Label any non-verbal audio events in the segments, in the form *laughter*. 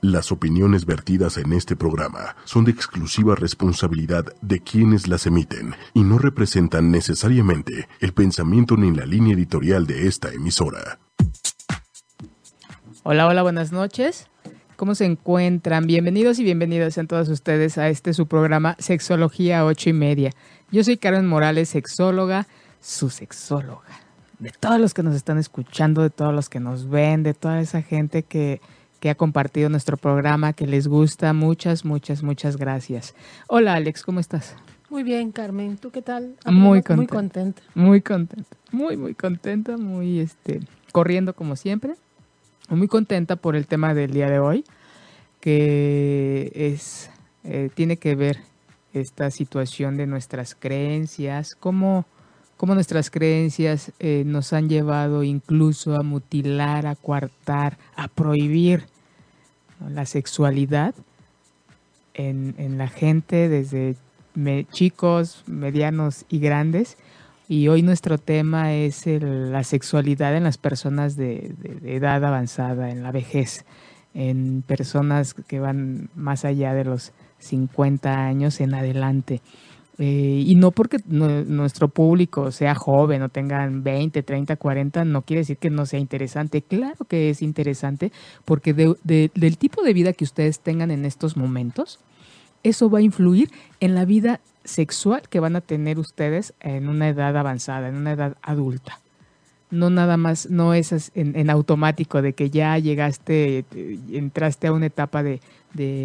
Las opiniones vertidas en este programa son de exclusiva responsabilidad de quienes las emiten y no representan necesariamente el pensamiento ni la línea editorial de esta emisora. Hola, hola, buenas noches. ¿Cómo se encuentran? Bienvenidos y bienvenidas a todos ustedes a este su programa Sexología 8 y media. Yo soy Karen Morales, sexóloga, su sexóloga. De todos los que nos están escuchando, de todos los que nos ven, de toda esa gente que que ha compartido nuestro programa, que les gusta. Muchas, muchas, muchas gracias. Hola Alex, ¿cómo estás? Muy bien, Carmen. ¿Tú qué tal? Muy contenta. Muy contenta. Muy contenta. Muy, muy contenta. Muy, este, corriendo como siempre. Muy contenta por el tema del día de hoy, que es, eh, tiene que ver esta situación de nuestras creencias, cómo cómo nuestras creencias eh, nos han llevado incluso a mutilar, a coartar, a prohibir la sexualidad en, la gente desde chicos, medianos y grandes. Y hoy nuestro tema es la sexualidad en las personas de, de edad avanzada, en la vejez, en personas que van más allá de los 50 años en adelante. Eh, y no porque nuestro público sea joven o tengan 20, 30, 40, no quiere decir que no sea interesante. Claro que es interesante porque del tipo de vida que ustedes tengan en estos momentos, eso va a influir en la vida sexual que van a tener ustedes en una edad avanzada, en una edad adulta. No nada más, no es en, automático de que ya llegaste, entraste a una etapa de,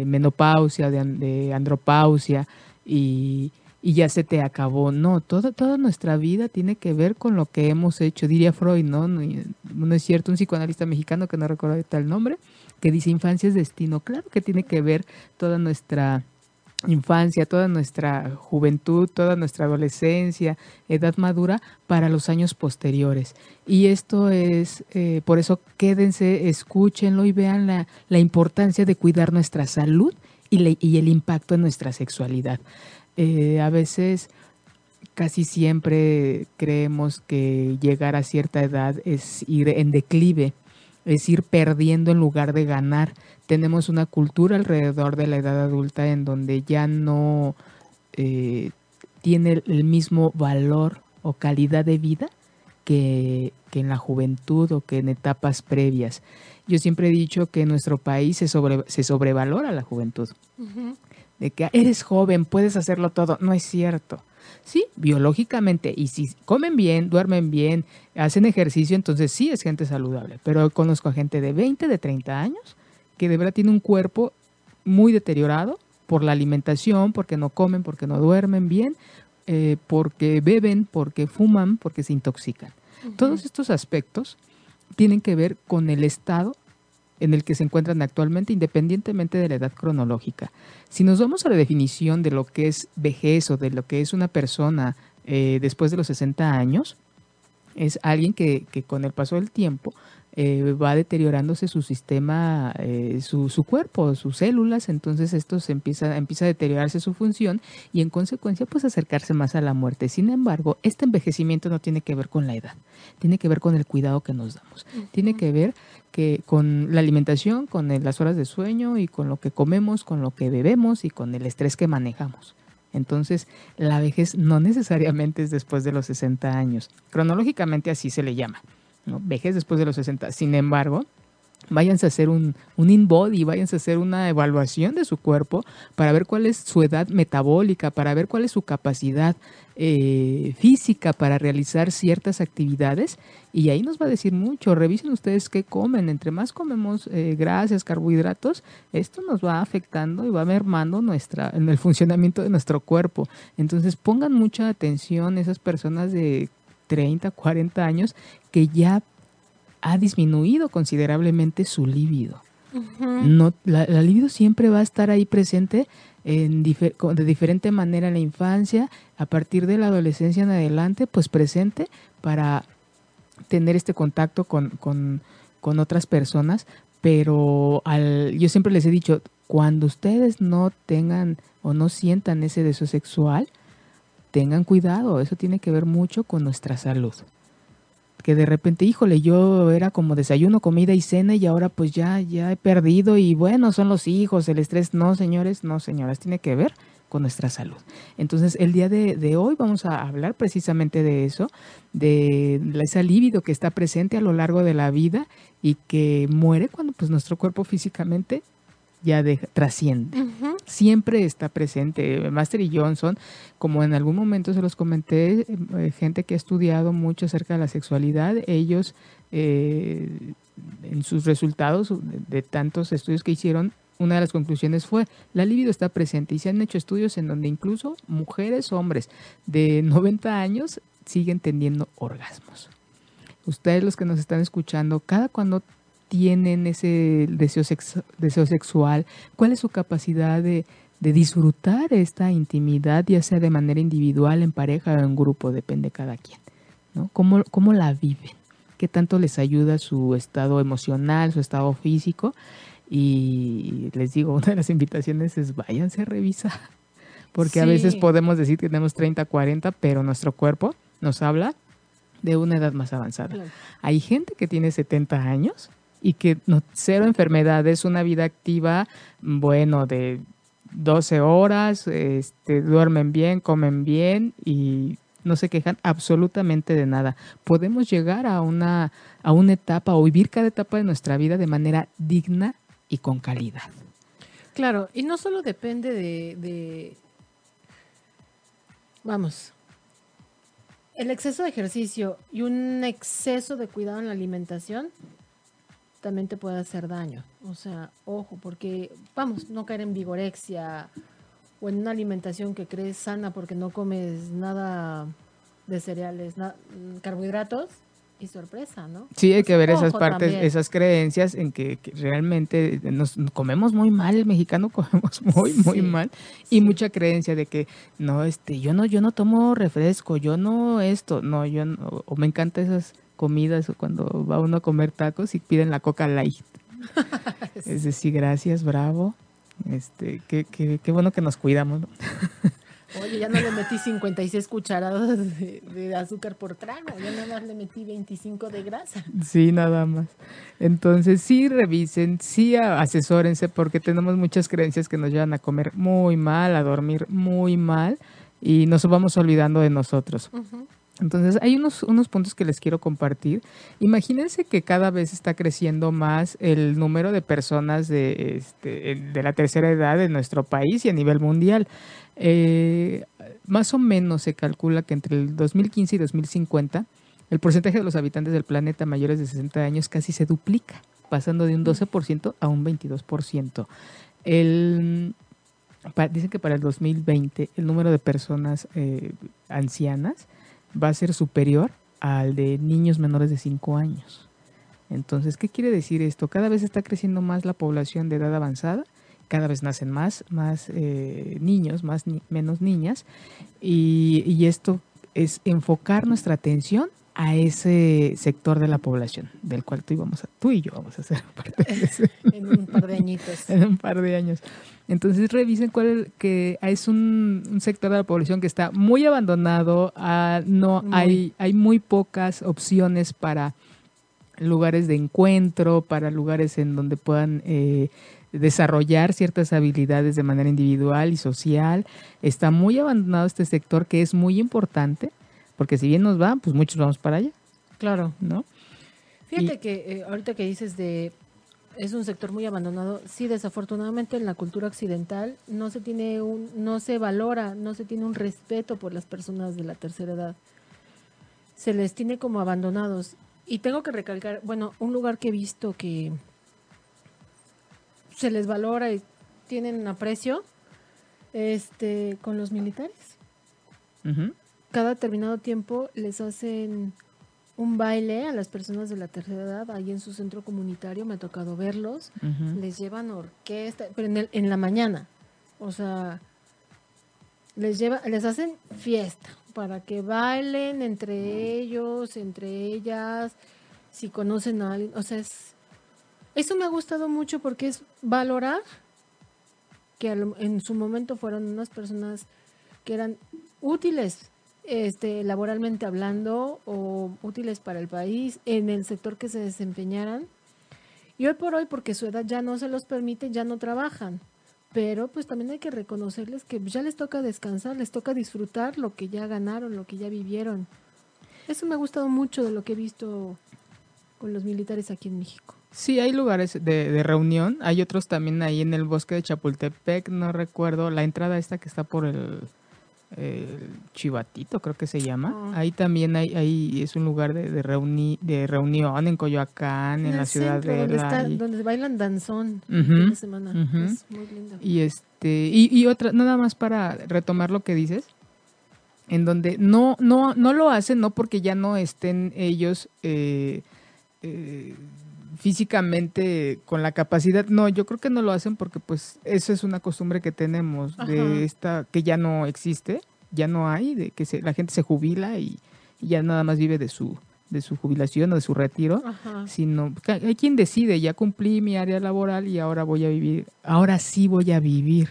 menopausia, de, de andropausia y y ya se te acabó. No, toda, toda nuestra vida tiene que ver con lo que hemos hecho. Diría Freud, ¿no? No, es cierto, un psicoanalista mexicano que no recuerdo tal nombre, que dice infancia es destino. Claro que tiene que ver toda nuestra infancia, toda nuestra juventud, toda nuestra adolescencia, edad madura para los años posteriores. Y esto es, eh, por eso quédense, escúchenlo y vean la, la importancia de cuidar nuestra salud y, y el impacto en nuestra sexualidad. Eh, a veces casi siempre creemos que llegar a cierta edad es ir en declive, es ir perdiendo en lugar de ganar. Tenemos una cultura alrededor de la edad adulta en donde ya no eh, tiene el mismo valor o calidad de vida que, en la juventud o que en etapas previas. Yo siempre he dicho que en nuestro país se, se sobrevalora la juventud de que eres joven, puedes hacerlo todo. No es cierto. Sí, biológicamente, y si comen bien, duermen bien, hacen ejercicio, entonces sí es gente saludable. Pero conozco a gente de 20, de 30 años, que de verdad tiene un cuerpo muy deteriorado por la alimentación, porque no comen, porque no duermen bien, eh, porque beben, porque fuman, porque se intoxican. Todos estos aspectos tienen que ver con el estado en el que se encuentran actualmente, independientemente de la edad cronológica. Si nos vamos a la definición de lo que es vejez o de lo que es una persona eh, después de los 60 años, es alguien que, que con el paso del tiempo eh, va deteriorándose su sistema, eh, su, su, cuerpo, sus células, entonces esto se empieza, empieza a deteriorarse su función y en consecuencia pues acercarse más a la muerte. Sin embargo, este envejecimiento no tiene que ver con la edad, tiene que ver con el cuidado que nos damos, tiene que ver que con la alimentación, con las horas de sueño y con lo que comemos, con lo que bebemos y con el estrés que manejamos. Entonces, la vejez no necesariamente es después de los 60 años. Cronológicamente así se le llama. ¿No? Vejez después de los 60. Sin embargo, váyanse a hacer un, un in-body, váyanse a hacer una evaluación de su cuerpo para ver cuál es su edad metabólica, para ver cuál es su capacidad eh, física para realizar ciertas actividades y ahí nos va a decir mucho. Revisen ustedes qué comen. Entre más comemos eh, grasas, carbohidratos, esto nos va afectando y va mermando nuestra, en el funcionamiento de nuestro cuerpo. Entonces pongan mucha atención esas personas de 30, 40 años que ya ha disminuido considerablemente su líbido. no, la, libido siempre va a estar ahí presente en de diferente manera en la infancia, a partir de la adolescencia en adelante, pues presente para tener este contacto con, con, con otras personas, pero al, yo siempre les he dicho, cuando ustedes no tengan o no sientan ese deseo sexual, tengan cuidado, eso tiene que ver mucho con nuestra salud. Que de repente, híjole, yo era como desayuno, comida y cena y ahora pues ya, ya he perdido y bueno, son los hijos, el estrés. No, señores, no, señoras, tiene que ver con nuestra salud. Entonces, el día de, hoy vamos a hablar precisamente de eso, de ese libido que está presente a lo largo de la vida y que muere cuando pues nuestro cuerpo físicamente ya trasciende. Siempre está presente. Master y Johnson, como en algún momento se los comenté, eh, gente que ha estudiado mucho acerca de la sexualidad, ellos eh, en sus resultados de, tantos estudios que hicieron, una de las conclusiones fue, la libido está presente y se han hecho estudios en donde incluso mujeres, hombres de *laughs* 90 años siguen teniendo orgasmos. Ustedes los que nos están escuchando, cada cuando tienen ese deseo, deseo sexual, cuál es su capacidad de, disfrutar esta intimidad, ya sea de manera individual, en pareja o en grupo, depende cada quien. ¿no? ¿Cómo, ¿Cómo la viven? ¿Qué tanto les ayuda su estado emocional, su estado físico? Y les digo, una de las invitaciones es váyanse a revisar. Porque a veces podemos decir que tenemos 30, 40, pero nuestro cuerpo nos habla de una edad más avanzada. Hay gente que tiene 70 años y que cero enfermedades, una vida activa, bueno, de 12 horas, este, duermen bien, comen bien y no se quejan absolutamente de nada. Podemos llegar a una, a una etapa o vivir cada etapa de nuestra vida de manera digna y con calidad. Claro, y no solo depende de, de vamos, el exceso de ejercicio y un exceso de cuidado en la alimentación también te puede hacer daño. O sea, ojo, porque vamos, no caer en vigorexia o en una alimentación que crees sana porque no comes nada de cereales, carbohidratos y sorpresa, ¿no? Sí, hay que ver esas partes, esas creencias en que, realmente nos comemos muy mal, el mexicano *laughs* comemos muy, muy mal y mucha creencia de que no, este, yo no, yo no tomo refresco, yo no esto, no, yo no, o me encanta esas comidas o cuando va uno a comer tacos y piden la coca light. *laughs* Es decir, gracias, bravo. Este, qué, qué, qué bueno que nos cuidamos. *laughs* Oye, ya no le metí 56 cucharadas de, azúcar por trago, ya nada más le metí 25 de grasa. Sí, nada más. Entonces, sí revisen, sí asesórense, porque tenemos muchas creencias que nos llevan a comer muy mal, a dormir muy mal, y nos vamos olvidando de nosotros. Entonces, hay unos, unos puntos que les quiero compartir. Imagínense que cada vez está creciendo más el número de personas de, este, de la tercera edad en nuestro país y a nivel mundial. Eh, más o menos se calcula que entre el 2015 y 2050 el porcentaje de los habitantes del planeta mayores de 60 años casi se duplica, pasando de un 12% a un 22%. El, dicen que para el 2020 el número de personas eh, ancianas va a ser superior al de niños menores de 5 años. Entonces, ¿qué quiere decir esto? Cada vez está creciendo más la población de edad avanzada, cada vez nacen más, más eh, niños, más menos niñas, y, y esto es enfocar nuestra atención a ese sector de la población, del cual tú y, vamos a, tú y yo vamos a ser *laughs* parte *laughs* en un par de añitos. *laughs* en un par de años. Entonces revisen cuál que es un, sector de la población que está muy abandonado, ah, no hay hay muy pocas opciones para lugares de encuentro, para lugares en donde puedan eh, desarrollar ciertas habilidades de manera individual y social. Está muy abandonado este sector que es muy importante porque si bien nos va, pues muchos vamos para allá. Claro. ¿No? Fíjate que eh, ahorita que dices de es un sector muy abandonado. Sí, desafortunadamente en la cultura occidental no se tiene un, no se valora, no se tiene un respeto por las personas de la tercera edad. Se les tiene como abandonados. Y tengo que recalcar, bueno, un lugar que he visto que se les valora y tienen aprecio, este, con los militares cada determinado tiempo les hacen un baile a las personas de la tercera edad. Ahí en su centro comunitario, me ha tocado verlos, les llevan orquesta, pero en, en la mañana, o sea, les lleva, les hacen fiesta para que bailen entre ellos, entre ellas, si conocen a alguien, o sea, es, eso me ha gustado mucho porque es valorar que en su momento fueron unas personas que eran útiles este, laboralmente hablando o útiles para el país en el sector que se desempeñaran. Y hoy por hoy, porque su edad ya no se los permite, ya no trabajan. Pero pues también hay que reconocerles que ya les toca descansar, les toca disfrutar lo que ya ganaron, lo que ya vivieron. Eso me ha gustado mucho de lo que he visto con los militares aquí en México. Sí, hay lugares de, reunión. Hay otros también ahí en el bosque de Chapultepec. No recuerdo la entrada esta que está por el, Chivatito, creo que se llama. Ah. Ahí también hay, ahí es un lugar de, de, de reunión en Coyoacán, en, la ciudad de donde, está, donde bailan danzón uh semana. Es muy lindo. Y este y, y otra nada más para retomar lo que dices en donde no no no lo hacen no porque ya no estén ellos eh, eh, físicamente con la capacidad. No, yo creo que no lo hacen porque pues eso es una costumbre que tenemos de esta que ya no existe, ya no hay, de que la gente se jubila y, ya nada más vive de su de su jubilación o de su retiro, sino hay quien decide, ya cumplí mi área laboral y ahora voy a vivir, ahora sí voy a vivir.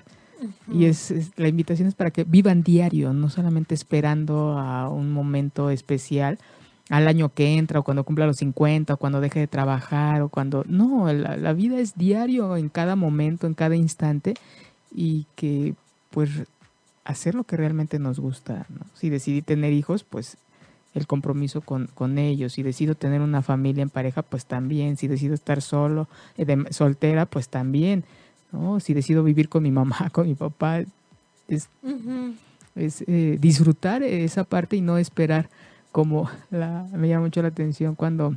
Y es, la invitación es para que vivan diario, no solamente esperando a un momento especial, al año que entra o cuando cumpla los 50 o cuando deje de trabajar o cuando... No, la, vida es diario en cada momento, en cada instante y que pues hacer lo que realmente nos gusta. Si decidí tener hijos, pues el compromiso con, con, ellos. Si decido tener una familia en pareja, pues también. Si decido estar solo, eh, de, soltera, pues también. ¿no? Si decido vivir con mi mamá, *laughs* con mi papá, es, es eh, disfrutar esa parte y no esperar como me llama mucho la atención cuando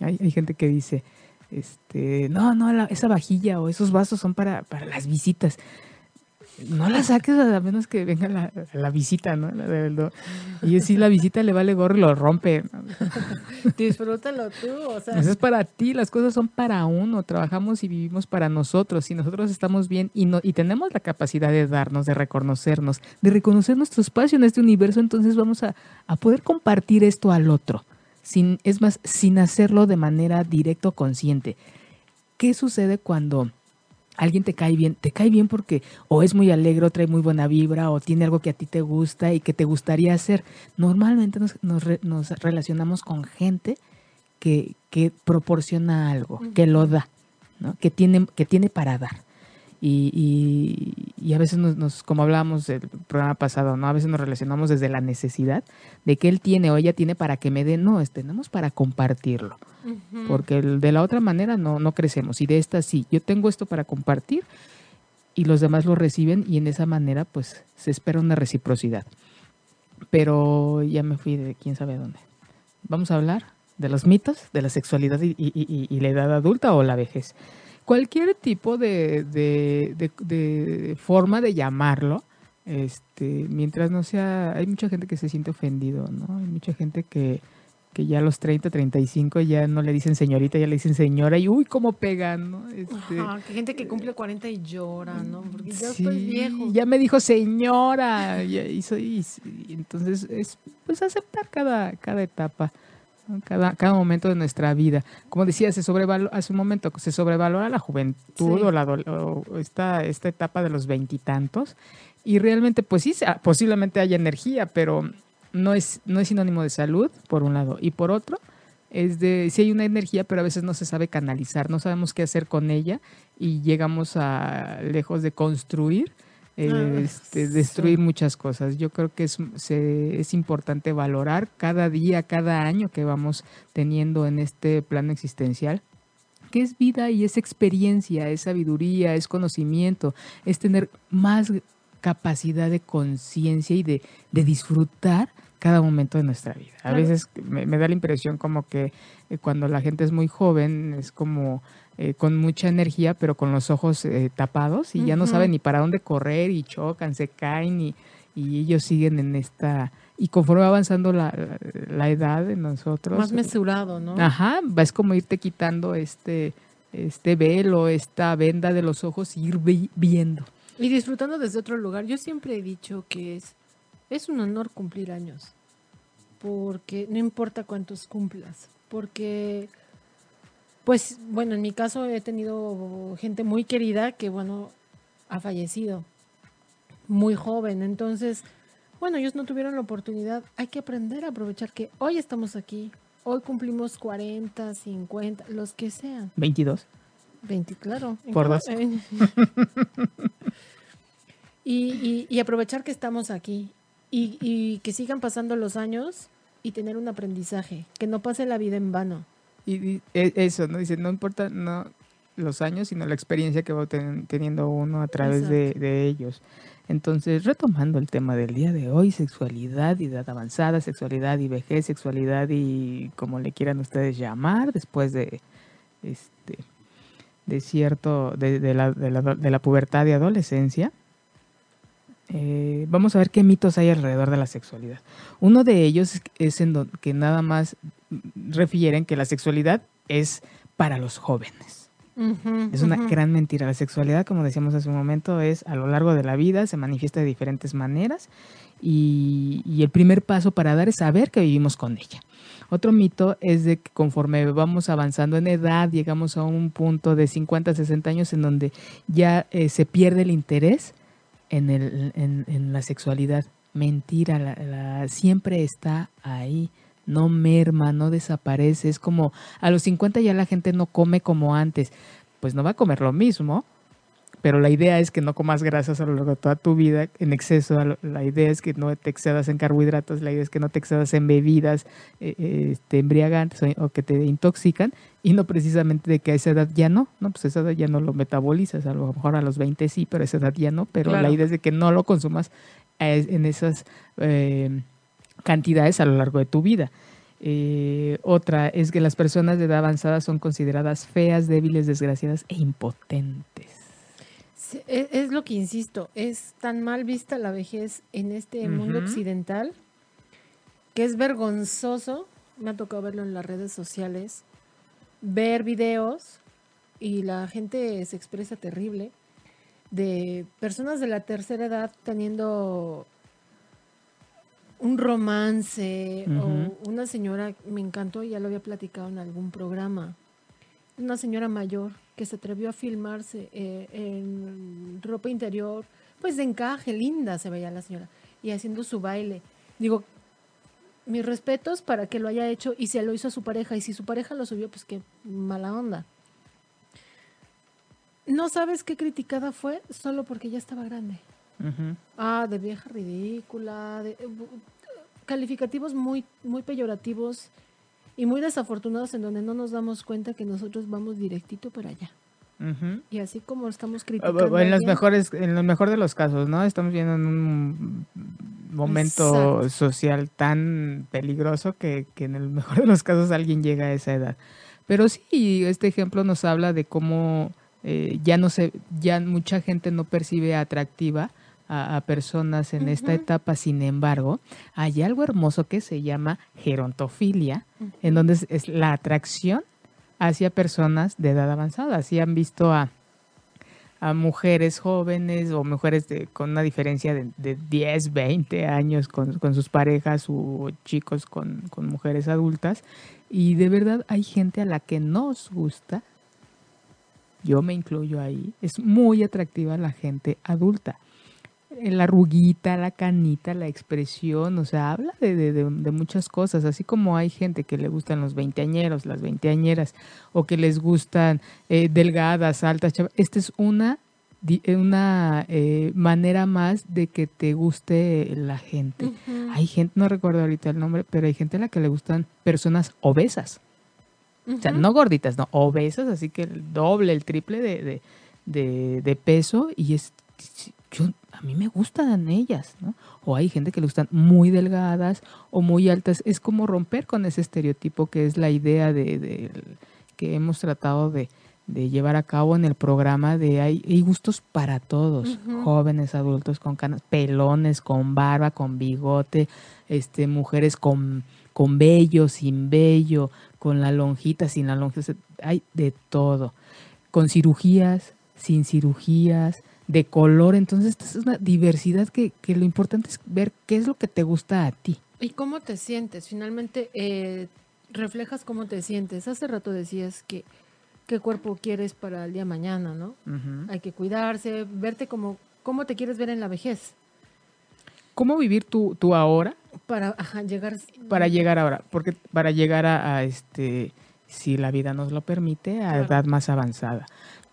hay, hay gente que dice, este, no, no, esa vajilla o esos vasos son para, para las visitas no la saques a menos que venga la, la visita, ¿no? y si la visita le vale gorro y lo rompe. *laughs* Disfrútalo tú, o sea. Eso es para ti, las cosas son para uno, trabajamos y vivimos para nosotros. Si nosotros estamos bien y, no, y tenemos la capacidad de darnos, de reconocernos, de reconocer nuestro espacio en este universo, entonces vamos a, a poder compartir esto al otro. Sin, es más, sin hacerlo de manera directa o consciente. ¿Qué sucede cuando alguien te cae bien, te cae bien porque o es muy alegre, o trae muy buena vibra, o tiene algo que a ti te gusta y que te gustaría hacer. Normalmente nos, nos, relacionamos con gente que, que proporciona algo, que lo da, ¿no? que, tiene, que tiene para dar. Y, y, a veces nos, como hablábamos del programa pasado, ¿no? A veces nos relacionamos desde la necesidad de que él tiene o ella tiene para que me dé. No, tenemos para compartirlo. Porque de la otra manera no, no crecemos. Y de esta sí, yo tengo esto para compartir y los demás lo reciben y en esa manera pues se espera una reciprocidad. Pero ya me fui de quién sabe dónde. Vamos a hablar de los mitos, de la sexualidad y, y la edad adulta o la vejez cualquier tipo de, de, forma de llamarlo, este, mientras no sea, hay mucha gente que se siente ofendido, ¿no? Hay mucha gente que, que ya a los 30, 35 ya no le dicen señorita, ya le dicen señora y uy, cómo pegan, ¿no? Este, Ajá, que gente que cumple 40 y llora, ¿no? Porque ya estoy viejo. Ya me dijo señora, y, soy, y entonces es pues aceptar cada, cada etapa cada, cada momento de nuestra vida. Como decía, se sobrevalora, hace un momento, se sobrevalora la juventud o, la, esta, esta etapa de los veintitantos. Y, realmente, pues sí, posiblemente haya energía, pero no es, no es sinónimo de salud, por un lado. Y por otro, es de, sí hay una energía, pero a veces no se sabe canalizar, no sabemos qué hacer con ella y llegamos a, lejos de construir, Ah, este, destruir muchas cosas. Yo creo que es, es importante valorar cada día, cada año que vamos teniendo en este plano existencial que es vida y es experiencia, es sabiduría, es conocimiento, es tener más capacidad de conciencia y de, de, disfrutar cada momento de nuestra vida. A veces me, da la impresión como que eh, cuando la gente es muy joven es como eh, con mucha energía, pero con los ojos eh, tapados y ya no saben ni para dónde correr y chocan, se caen y, y ellos siguen en esta... Y conforme va avanzando la, la, edad de nosotros... Más mesurado, ¿no? Ajá, es como irte quitando este, este velo, esta venda de los ojos y ir viendo. Y disfrutando desde otro lugar. Yo siempre he dicho que es, es un honor cumplir años, porque no importa cuántos cumplas, porque pues bueno, en mi caso he tenido gente muy querida que bueno, ha fallecido muy joven, entonces bueno, ellos no tuvieron la oportunidad. Hay que aprender a aprovechar que hoy estamos aquí. Hoy cumplimos 40, 50, los que sean. 22. 20, claro. Por dos. *laughs* y, y, aprovechar que estamos aquí y, y, que sigan pasando los años y tener un aprendizaje, que no pase la vida en vano. Y, e, eso, ¿no? Dice, no importa no los años, sino la experiencia que va teniendo uno a través de, de, ellos. Entonces, retomando el tema del día de hoy, sexualidad y edad avanzada, sexualidad y vejez, sexualidad y como le quieran ustedes llamar, después de este de cierto, de, de, la, de, la, de la, pubertad y adolescencia, eh, vamos a ver qué mitos hay alrededor de la sexualidad. Uno de ellos es en que nada más refieren que la sexualidad es para los jóvenes. es una gran mentira. La sexualidad, como decíamos hace un momento, es a lo largo de la vida, se manifiesta de diferentes maneras y, y el primer paso para dar es saber que vivimos con ella. Otro mito es de que conforme vamos avanzando en edad, llegamos a un punto de 50, 60 años en donde ya eh, se pierde el interés en, el, en, la sexualidad. Mentira, la, siempre está ahí, no merma, no desaparece. Es como a los 50 ya la gente no come como antes. Pues no va a comer lo mismo, pero la idea es que no comas grasas a lo largo de toda tu vida en exceso. La idea es que no te excedas en carbohidratos, la idea es que no te excedas en bebidas eh, eh, este, embriagantes o, que te intoxican y no precisamente de que a esa edad ya no, no, pues a esa edad ya no lo metabolizas, a lo mejor a los 20 sí, pero a esa edad ya no, pero la idea es de que no lo consumas eh, en esas cantidades a lo largo de tu vida. otra es que las personas de edad avanzada son consideradas feas, débiles, desgraciadas e impotentes. E, es, lo que insisto, es tan mal vista la vejez en este mundo occidental que es vergonzoso, me ha tocado verlo en las redes sociales, ver videos y la gente se expresa terrible de personas de la tercera edad teniendo un romance o una señora, me encantó, ya lo había platicado en algún programa, una señora mayor que se atrevió a filmarse eh, en ropa interior, pues de encaje, linda se veía la señora, y haciendo su baile. Digo, mis respetos para que lo haya hecho y se lo hizo a su pareja, y si su pareja lo subió, pues qué mala onda. No sabes qué criticada fue solo porque ya estaba grande. Ah, de vieja ridícula, de, eh, calificativos muy, muy peyorativos y muy desafortunados en donde no nos damos cuenta que nosotros vamos directito para allá. Y así como estamos criticando. En los mejores, en lo mejor de los casos, ¿no? Estamos viendo en un momento social tan peligroso que, que, en el mejor de los casos alguien llega a esa edad. Pero sí, este ejemplo nos habla de cómo eh, ya no se, ya mucha gente no percibe atractiva a, personas en esta etapa. Sin embargo, hay algo hermoso que se llama gerontofilia, en donde es, la atracción hacia personas de edad avanzada. Si han visto a, a mujeres jóvenes o mujeres de, con una diferencia de, de 10, 20 años con, con, sus parejas o chicos con, con mujeres adultas. Y de verdad hay gente a la que nos gusta yo me incluyo ahí, es muy atractiva la gente adulta la arruguita, la canita, la expresión, o sea, habla de, de, de, muchas cosas, así como hay gente que le gustan los veinteañeros, las veinteañeras, o que les gustan eh, delgadas, altas, esta es una, eh, una eh, manera más de que te guste la gente. Hay gente, no recuerdo ahorita el nombre, pero hay gente a la que le gustan personas obesas. O sea, no gorditas, no, obesas, así que el doble, el triple de, de peso y es yo, a mí me gustan ellas, ¿no? O hay gente que le gustan muy delgadas o muy altas. Es como romper con ese estereotipo que es la idea de, que hemos tratado de, llevar a cabo en el programa de hay, gustos para todos, jóvenes, adultos con canas, pelones, con barba, con bigote, este, mujeres con, con vello, sin vello, con la lonjita, sin la lonjita, hay de todo, con cirugías, sin cirugías, de color. Entonces, esta es una diversidad que, que, lo importante es ver qué es lo que te gusta a ti. ¿Y cómo te sientes? Finalmente, eh, reflejas cómo te sientes. Hace rato decías que qué cuerpo quieres para el día mañana, ¿no? Hay que cuidarse, verte como cómo te quieres ver en la vejez. cómo vivir tu, tu ahora. Para llegar. Para llegar ahora, porque para llegar a, este, si la vida nos lo permite, a edad más avanzada.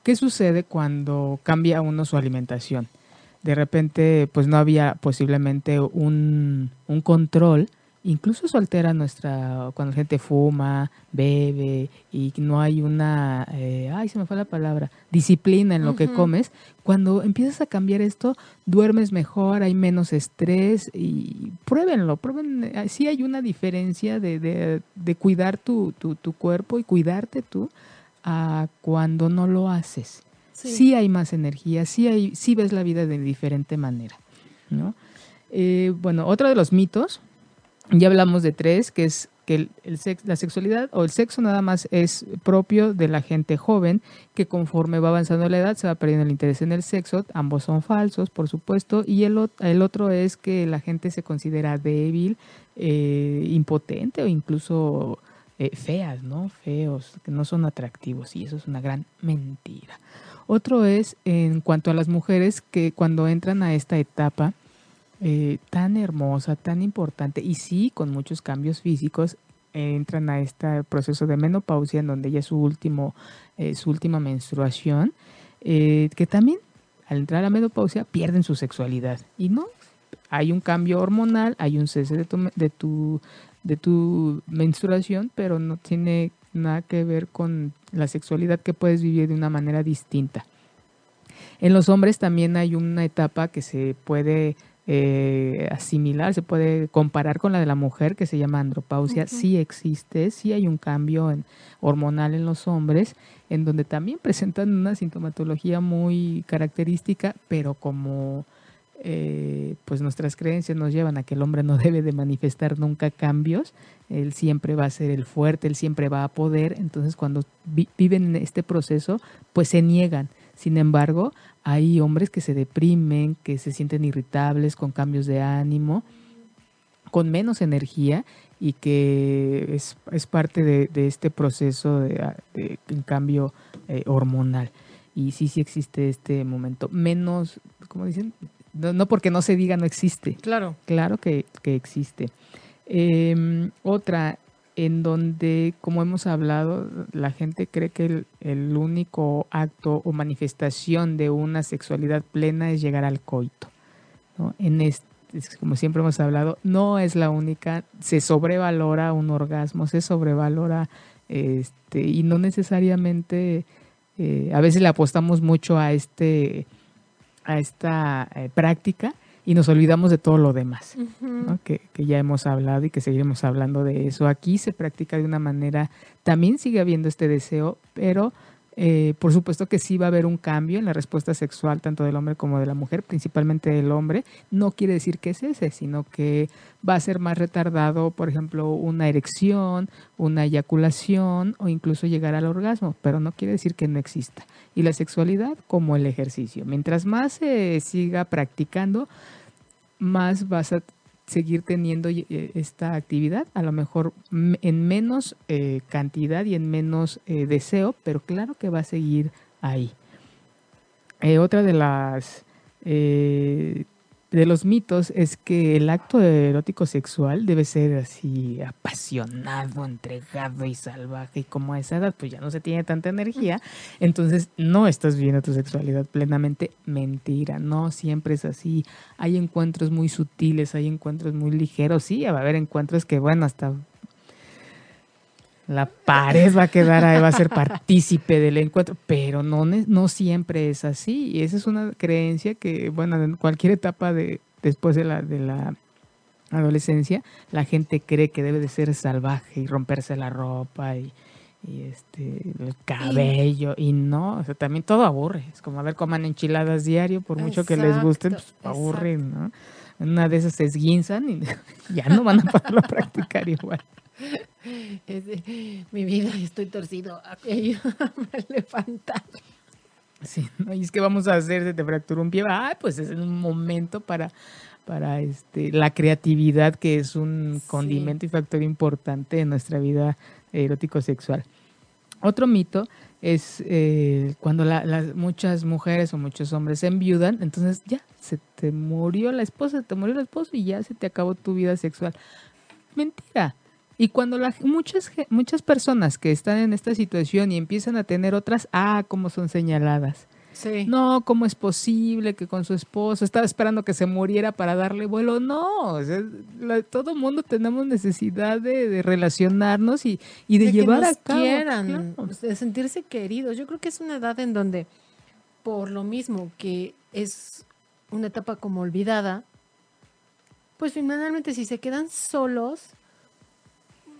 ¿Qué sucede cuando cambia uno su alimentación? De repente, pues no había posiblemente un, un control. Incluso eso altera nuestra, cuando la gente fuma, bebe y no hay una, eh, ay, se me fue la palabra, disciplina en lo que comes, cuando empiezas a cambiar esto, duermes mejor, hay menos estrés y pruébenlo, prueben, eh, sí hay una diferencia de, de, de cuidar tu, tu, tu, cuerpo y cuidarte tú a cuando no lo haces. Sí. hay más energía, sí, hay, sí ves la vida de diferente manera, ¿no? Eh, bueno, otro de los mitos ya hablamos de tres, que es que el, la sexualidad o el sexo nada más es propio de la gente joven, que conforme va avanzando la edad se va perdiendo el interés en el sexo. Ambos son falsos, por supuesto. Y el, el otro es que la gente se considera débil, eh, impotente o incluso eh, feas, ¿no? Feos, que no son atractivos. Y eso es una gran mentira. Otro es en cuanto a las mujeres que cuando entran a esta etapa, eh, tan hermosa, tan importante y sí con muchos cambios físicos entran a este proceso de menopausia en donde ya es su último eh, su última menstruación que también al entrar a la menopausia pierden su sexualidad y no hay un cambio hormonal hay un cese de de tu de tu menstruación pero no tiene nada que ver con la sexualidad que puedes vivir de una manera distinta. En los hombres también hay una etapa que se puede eh, asimilar, se puede comparar con la de la mujer que se llama andropausia, sí existe, sí hay un cambio en, hormonal en los hombres, en donde también presentan una sintomatología muy característica, pero como eh, pues nuestras creencias nos llevan a que el hombre no *laughs* debe de manifestar nunca cambios, él siempre va a ser el fuerte, él siempre va a poder, entonces cuando viven en este proceso, pues se niegan. Sin embargo, hay hombres que se deprimen, que se sienten irritables, con cambios de ánimo, con menos energía y que es, parte de, este proceso de, cambio eh, hormonal. Y sí, sí existe este momento. Menos, como dicen, no, porque no se diga no existe. Claro. Claro que, existe. Em, otra, en donde, como hemos hablado, la gente cree que el, único acto o manifestación de una sexualidad plena es llegar al coito. En este, como siempre hemos hablado, no es la única, se sobrevalora un orgasmo, se sobrevalora este, y no necesariamente, eh, a veces le apostamos mucho a, este, a esta eh, práctica y nos olvidamos de todo lo demás, que, ya hemos hablado y que seguiremos hablando de eso. Aquí se practica de una manera, también sigue habiendo este deseo, pero eh, por supuesto que sí va a haber un cambio en la respuesta sexual tanto del hombre como de la mujer, principalmente del hombre. No quiere decir que es ese, sino que va a ser más retardado, por ejemplo, una erección, una eyaculación o incluso llegar al orgasmo, pero no quiere decir que no exista. Y la sexualidad como el ejercicio. Mientras más se siga practicando, más vas a seguir teniendo eh, esta actividad, a lo mejor en menos eh, cantidad y en menos eh, deseo, pero claro que va a seguir ahí. otra de las de los mitos es que el acto erótico sexual debe ser así apasionado, entregado y salvaje. Y como a esa edad pues ya no se tiene tanta energía, entonces no estás viviendo tu sexualidad plenamente. Mentira, no siempre es así. Hay encuentros muy sutiles, hay encuentros muy ligeros. Sí, va a haber encuentros que, bueno, hasta la pared va a quedar ahí, va a ser partícipe del encuentro, pero no, no siempre es así. Y esa es una creencia que, bueno, en cualquier etapa de después de la, de la adolescencia, la gente cree que debe de ser salvaje y romperse la ropa y, este el cabello y no, o sea, también todo aburre. Es como a ver coman enchiladas diario, por mucho que les gusten, pues aburren, ¿no? Una de esas se esguinzan y *laughs* ya no van a poderlo *laughs* practicar igual. Mi vida, estoy torcido. me *laughs* levantar. Sí, y es que vamos a hacer, se te fracturó un pie. Ah, pues es un momento para, para este, la creatividad, que es un condimento y factor importante en nuestra vida erótico-sexual. Otro mito es eh, cuando las muchas mujeres o muchos hombres se enviudan, entonces ya se te murió la esposa, se te murió el esposo y ya se te acabó tu vida sexual. Mentira. Y cuando la, muchas, muchas personas que están en esta situación y empiezan a tener otras, ah, como son señaladas. Sí. No, ¿cómo es posible que con su esposo estaba esperando que se muriera para darle vuelo? No, o sea, todo mundo tenemos necesidad de, relacionarnos y, de, llevar a cabo. Quieran, de sentirse queridos. Yo creo que es una edad en donde, por lo mismo que es una etapa como olvidada, pues finalmente si se quedan solos,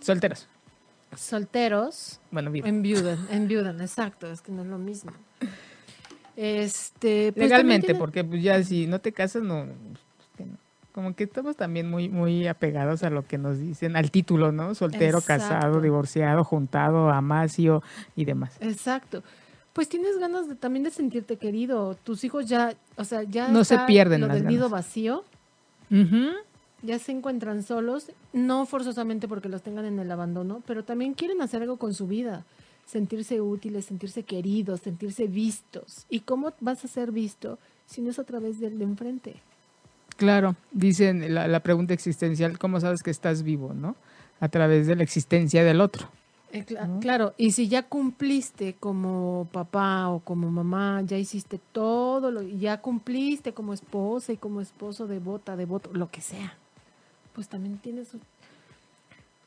Solteros. Solteros. Bueno, viudan. En viudan, *laughs* exacto, es que no es lo mismo. Este, pues Legalmente, porque pues ya si no te casas, no, como que estamos también muy, muy apegados a lo que nos dicen, al título, ¿no? Soltero, casado, divorciado, juntado, amasio y demás. Exacto. Pues tienes ganas de, también de sentirte querido. Tus hijos ya, o sea, ya no se pierden lo del nido vacío ya se encuentran solos, no forzosamente porque los tengan en el abandono, pero también quieren hacer algo con su vida, sentirse útiles, sentirse queridos, sentirse vistos. ¿Y cómo vas a ser visto si no es a través del de enfrente? Claro, dicen la, la pregunta existencial, ¿cómo sabes que estás vivo, no? A través de la existencia del otro. Eh, claro, y si ya cumpliste como papá o como mamá, ya hiciste todo, lo, ya cumpliste como esposa y como esposo devota, devoto, lo que sea pues también tienes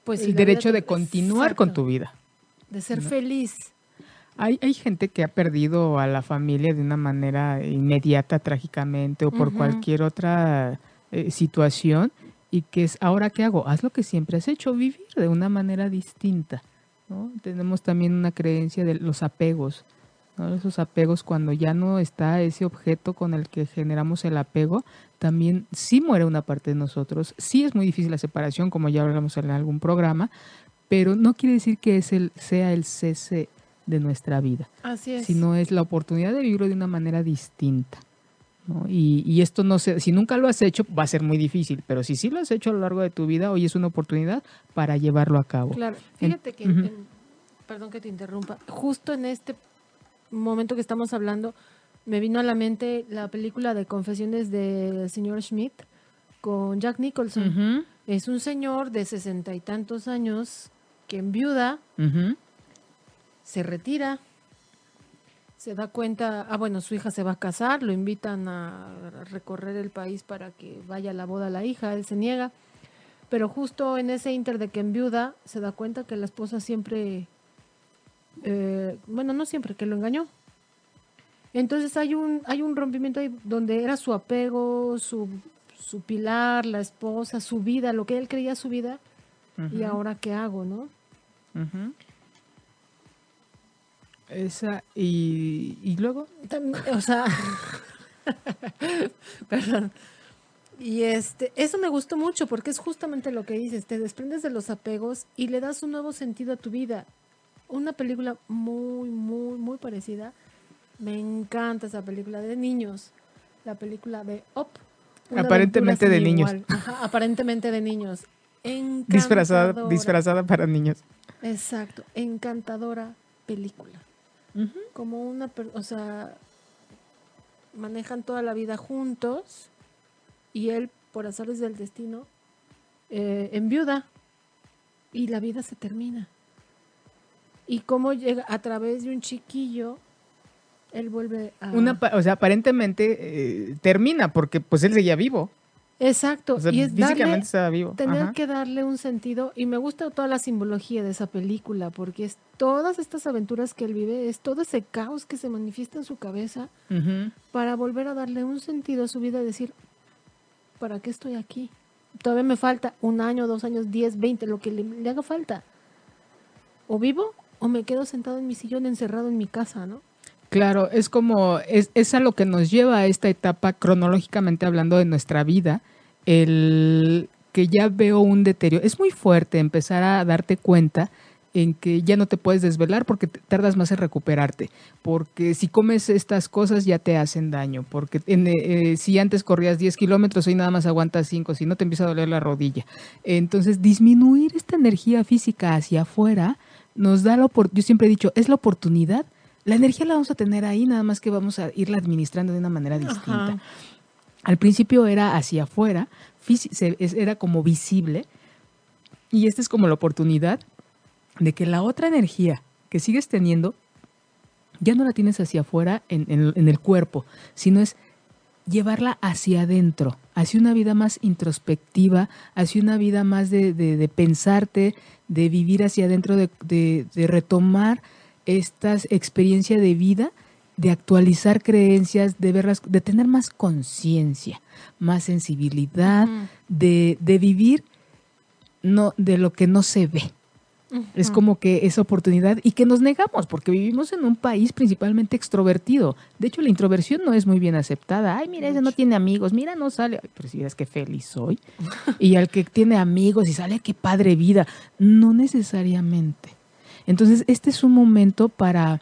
pues el derecho de continuar con tu vida. De ser feliz. Hay, hay gente que ha perdido a la familia de una manera inmediata, trágicamente, o por cualquier otra eh, situación, y que es, ahora qué hago? Haz lo que siempre has hecho, vivir de una manera distinta. ¿no? Tenemos también una creencia de los apegos. Esos apegos cuando ya no está ese objeto con el que generamos el apego, también sí muere una parte de nosotros, sí es muy difícil la separación, como ya hablamos en algún programa, pero no quiere decir que es el, sea el cese de nuestra vida, Así es. sino es la oportunidad de vivirlo de una manera distinta. Y, y, esto no sé, si nunca lo has hecho, va a ser muy difícil, pero si sí lo has hecho a lo largo de tu vida, hoy es una oportunidad para llevarlo a cabo. Claro, fíjate que, perdón que te interrumpa, justo en este momento que estamos hablando, me vino a la mente la película de Confesiones del señor Schmidt con Jack Nicholson. Es un señor de sesenta y tantos años que en viuda se retira, se da cuenta, ah bueno, su hija se va a casar, lo invitan a recorrer el país para que vaya a la boda a la hija, él se niega, pero justo en ese inter de que en viuda se da cuenta que la esposa siempre eh, bueno, no siempre, que lo engañó. Entonces hay un, hay un rompimiento ahí donde era su apego, su, su pilar, la esposa, su vida, lo que él creía su vida, y ahora qué hago, ¿no? Esa, y, y luego. o sea, *laughs* perdón. Y este, eso me gustó mucho porque es justamente lo que dices, te desprendes de los apegos y le das un nuevo sentido a tu vida una película muy, muy, muy parecida. Me encanta esa película de niños. La película de Up. Aparentemente de niños. aparentemente de niños. Disfrazada, disfrazada para niños. Exacto. Encantadora película. Como una, o sea, manejan toda la vida juntos y él, por azares del destino, eh, enviuda y la vida se termina y cómo llega a través de un chiquillo él vuelve a una o sea aparentemente eh, termina porque pues él seguía vivo. Exacto y es físicamente estaba vivo tener que darle un sentido y me gusta toda la simbología de esa película porque es todas estas aventuras que él vive es todo ese caos que se manifiesta en su cabeza para volver a darle un sentido a su vida y decir para qué estoy aquí todavía me falta un año dos años diez veinte lo que le haga falta. O vivo o me quedo sentado en mi sillón encerrado en mi casa, ¿no? Claro, es como, es, es a lo que nos lleva a esta etapa cronológicamente hablando de nuestra vida, el que ya veo un deterioro. Es muy fuerte empezar a darte cuenta en que ya no te puedes desvelar porque tardas más en recuperarte, porque si comes estas cosas ya te hacen daño, porque eh, si antes corrías 10 kilómetros, hoy nada más aguantas 5, si no te empieza a doler la rodilla. Entonces, disminuir esta energía física hacia afuera nos da la oportunidad, yo siempre he dicho, es la oportunidad, la energía la vamos a tener ahí, nada más que vamos a irla administrando de una manera distinta. Al principio era hacia afuera, era como visible, y esta es como la oportunidad de que la otra energía que sigues teniendo ya no la tienes hacia afuera en, el cuerpo, sino es llevarla hacia adentro, hacia una vida más introspectiva, hacia una vida más de, pensarte, de vivir hacia adentro, de, retomar esta experiencia de vida, de actualizar creencias, de verlas, de tener más conciencia, más sensibilidad, de, de vivir no, de lo que no se ve. Es como que esa oportunidad y que nos negamos porque vivimos en un país principalmente extrovertido. De hecho, la introversión no es muy bien aceptada. Ay, mira, ese no tiene amigos, mira, no sale. pero si ves qué feliz soy. y al que tiene amigos y sale, qué padre vida. No necesariamente. Entonces, este es un momento para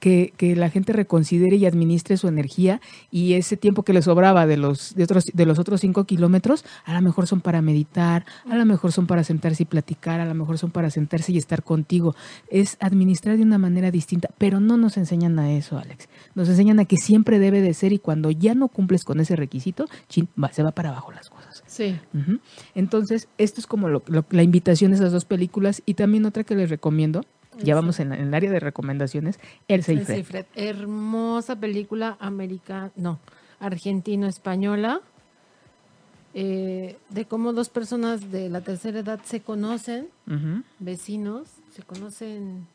que, la gente reconsidere y administre su energía y ese tiempo que le sobraba de los, de otros, de los otros cinco kilómetros, a lo mejor son para meditar, a lo mejor son para sentarse y platicar, a lo mejor son para sentarse y estar contigo. Es administrar de una manera distinta, pero no nos enseñan a eso, Alex. Nos enseñan a que siempre debe de ser y cuando ya no cumples con ese requisito, chin, se va para abajo las cosas. Sí. Entonces, esto es como la invitación de esas dos películas y también otra que les recomiendo ya vamos en, el área de recomendaciones. El Seifred. Hermosa película americana, no, argentino-española, eh, de cómo dos personas de la tercera edad se conocen, vecinos, se conocen.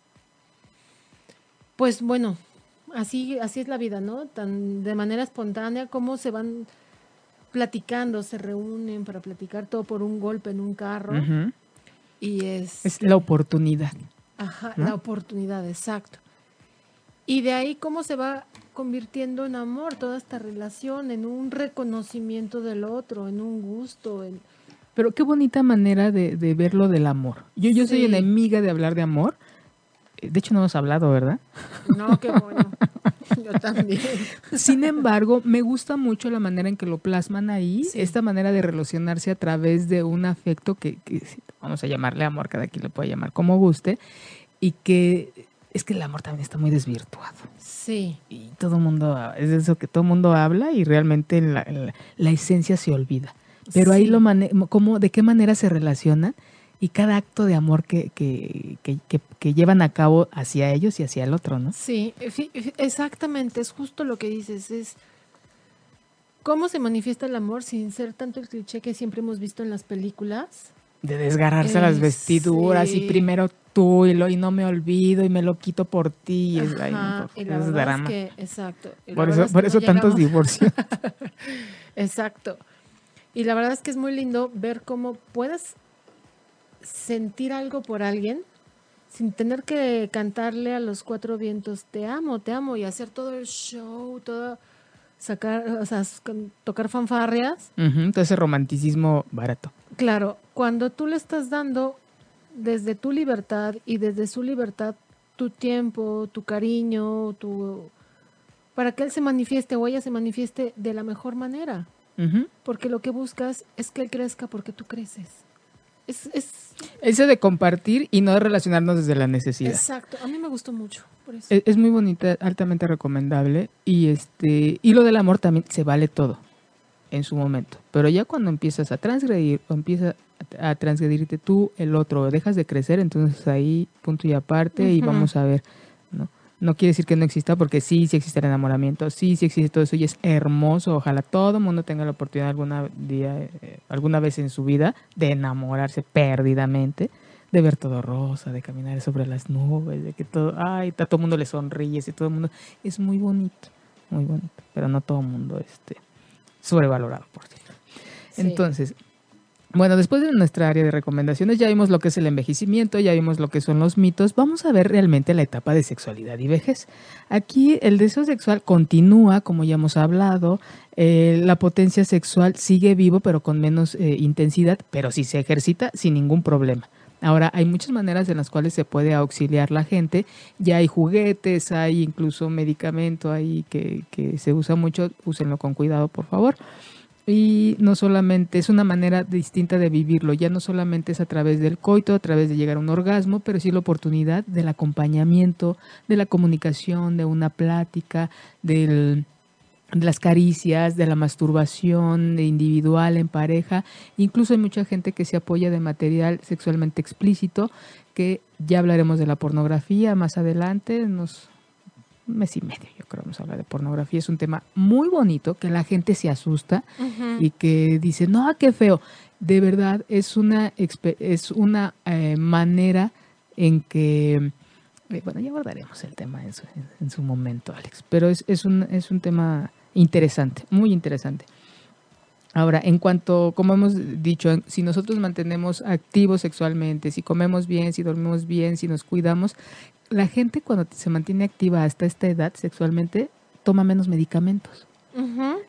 Pues bueno, así, así es la vida, ¿no? Tan de manera espontánea, cómo se van platicando, se reúnen para platicar todo por un golpe en un carro. Y es... Es la oportunidad. Ajá, la oportunidad, exacto. Y de ahí cómo se va convirtiendo en amor toda esta relación, en un reconocimiento del otro, en un gusto. En... Pero qué bonita manera de, de verlo del amor. Yo, yo soy enemiga de hablar de amor. De hecho, no hemos hablado, ¿verdad? No, qué bueno. Yo también. Sin embargo, me gusta mucho la manera en que lo plasman ahí, esta manera de relacionarse a través de un afecto que, que, vamos a llamarle amor, cada quien le puede llamar como guste, y que es que el amor también está muy desvirtuado. Sí. Y todo el mundo, es eso que todo el mundo habla y realmente la, la, esencia se olvida. Pero ahí lo mane cómo, de qué manera se relacionan y cada acto de amor que, que, que, que, llevan a cabo hacia ellos y hacia el otro, ¿no? Sí, exactamente, es justo lo que dices, es cómo se manifiesta el amor sin ser tanto el cliché que siempre hemos visto en las películas. De desgarrarse las vestiduras y primero tú y, lo, y no me olvido y me lo quito por ti. es, drama. exacto. por eso, por eso tantos divorcios. *laughs* exacto. Y la verdad es que es muy lindo ver cómo puedes sentir algo por alguien sin tener que cantarle a los cuatro vientos, te amo, te amo, y hacer todo el show, todo, sacar, o sea, tocar fanfarrias. todo ese romanticismo barato. Claro, cuando tú le estás dando desde tu libertad y desde su libertad tu tiempo, tu cariño, tu para que él se manifieste o ella se manifieste de la mejor manera. Porque lo que buscas es que él crezca porque tú creces. Es, es... Ese de compartir y no de relacionarnos desde la necesidad. Exacto, a mí me gustó mucho. Es, muy bonita, altamente recomendable. Y este y lo del amor también se vale todo en su momento. Pero ya cuando empiezas a transgredir o empiezas a transgredirte tú, el otro, dejas de crecer, entonces ahí punto y aparte y vamos a ver, ¿no? Quiere decir que no exista, porque sí, sí existe el enamoramiento, sí, sí existe todo eso y es hermoso. Ojalá todo el mundo tenga la oportunidad alguna día, eh, alguna vez en su vida de enamorarse perdidamente, de ver todo rosa, de caminar sobre las nubes, de que todo, ay, a todo el mundo le sonríe, y todo el mundo, es muy bonito, muy bonito, pero no todo el mundo este sobrevalorado, por cierto. Entonces, bueno, después de nuestra área de recomendaciones ya vimos lo que es el envejecimiento, ya vimos lo que son los mitos, vamos a ver realmente la etapa de sexualidad y vejez. Aquí el deseo sexual continúa, como ya hemos hablado, eh, la potencia sexual sigue vivo pero con menos eh, intensidad, pero sí se ejercita sin ningún problema. Ahora, hay muchas maneras en las cuales se puede auxiliar la gente. Ya hay juguetes, hay incluso medicamento ahí que, que se usa mucho. Úsenlo con cuidado, por favor. Y no solamente es una manera distinta de vivirlo, ya no solamente es a través del coito, a través de llegar a un orgasmo, pero sí la oportunidad del acompañamiento, de la comunicación, de una plática, del, de las caricias, de la masturbación individual en pareja. Incluso hay mucha gente que se apoya de material sexualmente explícito, que ya hablaremos de la pornografía más adelante, nos un mes y medio, yo creo, vamos a hablar de pornografía. Es un tema muy bonito que la gente se asusta y que dice, no, qué feo. De verdad, es una, es una eh, manera en que, eh, bueno, ya abordaremos el tema en su, en, su momento, Alex, pero es, es, un, es un tema interesante, muy interesante. Ahora, en cuanto, como hemos dicho, si nosotros mantenemos activos sexualmente, si comemos bien, si dormimos bien, si nos cuidamos, la gente cuando se mantiene activa hasta esta edad sexualmente toma menos medicamentos.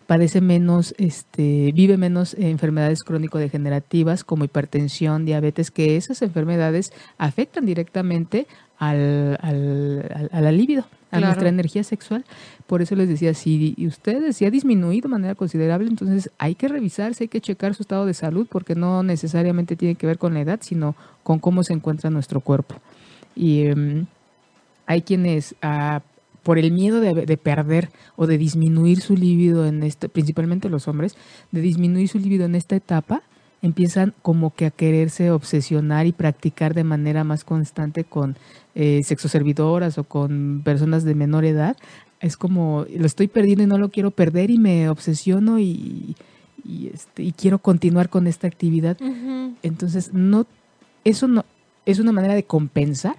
Padece menos, este, vive menos enfermedades crónico-degenerativas como hipertensión, diabetes, que esas enfermedades afectan directamente al, al, a la libido, a nuestra energía sexual. Por eso les decía, si ustedes si ha disminuido de manera considerable, entonces hay que revisarse, hay que checar su estado de salud, porque no necesariamente tiene que ver con la edad, sino con cómo se encuentra nuestro cuerpo. Y em, hay quienes ah, por el miedo de, perder o de disminuir su libido en este, principalmente los hombres, de disminuir su libido en esta etapa, empiezan como que a quererse obsesionar y practicar de manera más constante con eh, sexoservidoras o con personas de menor edad. Es como, lo estoy perdiendo y no lo quiero perder y me obsesiono y, este, y quiero continuar con esta actividad. Entonces, no, eso no, es una manera de compensar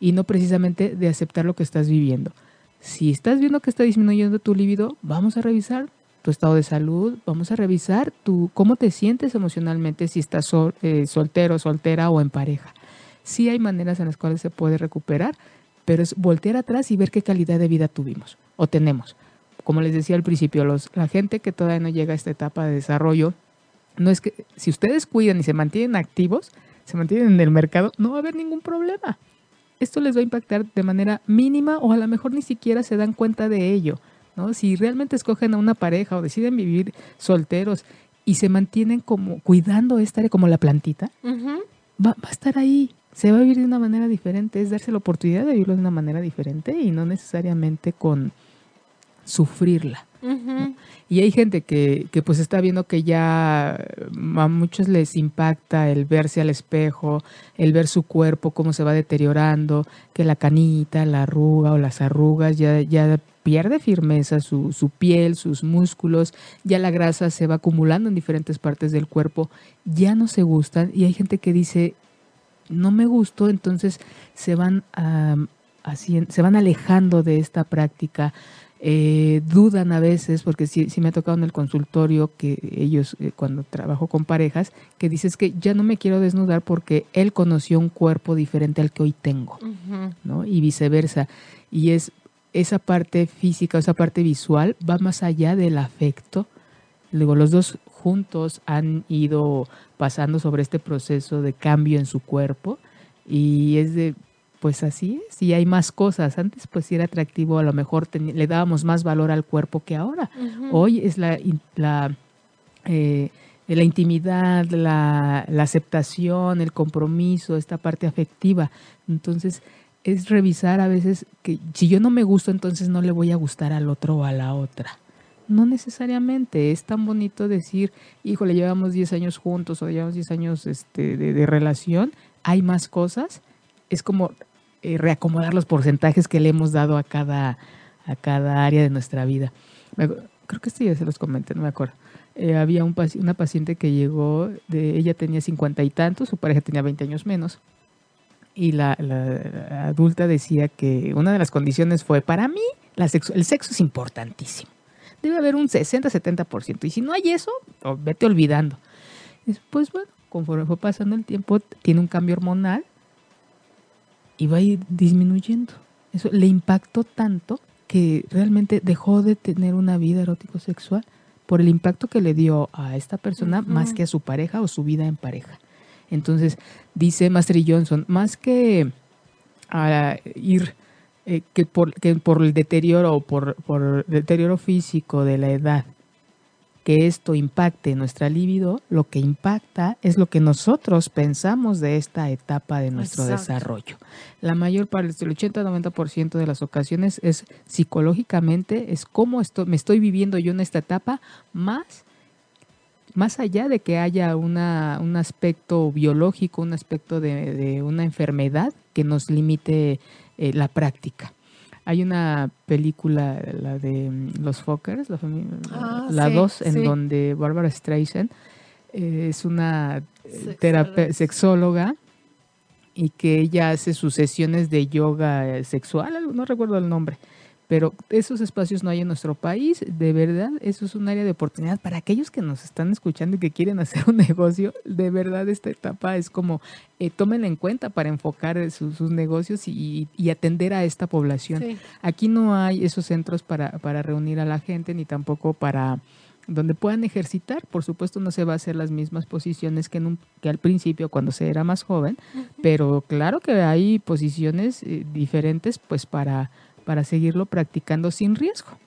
y no precisamente de aceptar lo que estás viviendo. Si estás viendo que está disminuyendo tu libido, vamos a revisar tu estado de salud, vamos a revisar tu, cómo te sientes emocionalmente si estás eh, soltero, soltera o en pareja. Sí hay maneras en las cuales se puede recuperar, pero es voltear atrás y ver qué calidad de vida tuvimos o tenemos. Como les decía al principio, los, la gente que todavía no llega a esta etapa de desarrollo, no es que si ustedes cuidan y se mantienen activos, se mantienen en el mercado, no va a haber ningún problema esto les va a impactar de manera mínima o a lo mejor ni siquiera se dan cuenta de ello. ¿No? Si realmente escogen a una pareja o deciden vivir solteros y se mantienen como cuidando esta área como la plantita, va, va, a estar ahí. Se va a vivir de una manera diferente, es darse la oportunidad de vivirlo de una manera diferente y no necesariamente con sufrirla. Y hay gente que, que, pues está viendo que ya a muchos les impacta el verse al espejo, el ver su cuerpo, cómo se va deteriorando, que la canita, la arruga o las arrugas ya, ya pierde firmeza su, su piel, sus músculos, ya la grasa se va acumulando en diferentes partes del cuerpo, ya no se gustan y hay gente que dice, no me gustó, entonces se van, se van alejando de esta práctica eh, dudan a veces, porque sí, me ha tocado en el consultorio que ellos, eh, cuando trabajo con parejas, que dices que ya no me quiero desnudar porque él conoció un cuerpo diferente al que hoy tengo, ¿no? Y viceversa. Y es esa parte física, esa parte visual, va más allá del afecto. Luego, los dos juntos han ido pasando sobre este proceso de cambio en su cuerpo y es de pues así es, y hay más cosas. Antes pues era atractivo, a lo mejor le dábamos más valor al cuerpo que ahora. Hoy es la, la, eh, la intimidad, la, la, aceptación, el compromiso, esta parte afectiva. Entonces es revisar a veces que si yo no me gusto, entonces no le voy a gustar al otro o a la otra. No necesariamente, es tan bonito decir, híjole, llevamos 10 años juntos o llevamos 10 años este, de, relación, hay más cosas es como eh, reacomodar los porcentajes que le hemos dado a cada, a cada área de nuestra vida. creo que esto ya se los comenté, no me acuerdo. Eh, había un, una paciente que llegó, de, ella tenía cincuenta y tantos, su pareja tenía 20 años menos. Y la, adulta decía que una de las condiciones fue, para mí, la sexo, el sexo es importantísimo. Debe haber un 60-70%. Y si no hay eso, vete olvidando. Pues bueno, conforme fue pasando el tiempo, tiene un cambio hormonal y va a ir disminuyendo. Eso le impactó tanto que realmente dejó de tener una vida erótico-sexual por el impacto que le dio a esta persona más que a su pareja o su vida en pareja. Entonces, dice Master Johnson, más que a ir eh, que, por, que por el deterioro o por, por el deterioro físico de la edad, que esto impacte nuestra libido, lo que impacta es lo que nosotros pensamos de esta etapa de nuestro desarrollo. La mayor parte, el 80-90% de las ocasiones es psicológicamente, es cómo me estoy viviendo yo en esta etapa, más más allá de que haya una, un aspecto biológico, un aspecto de, una enfermedad que nos limite eh, la práctica. Hay una película, la de mm, Los Fockers, la, ah, la en donde Barbara Streisand eh, es una eh, sexóloga y que ella hace sus sesiones de yoga sexual, no recuerdo el nombre, pero esos espacios no hay en nuestro país. De verdad, eso es un área de oportunidad para aquellos que nos están escuchando y que quieren *laughs* hacer un negocio. De verdad, esta etapa es como, eh, tómenla en cuenta para enfocar sus, negocios y, atender a esta población. Aquí no hay esos centros para, para reunir a la gente ni tampoco para donde puedan ejercitar. Por supuesto, no se va a hacer las mismas posiciones que, en un, que al principio cuando se era más joven, pero claro que hay posiciones eh, diferentes pues para para seguirlo practicando sin riesgo.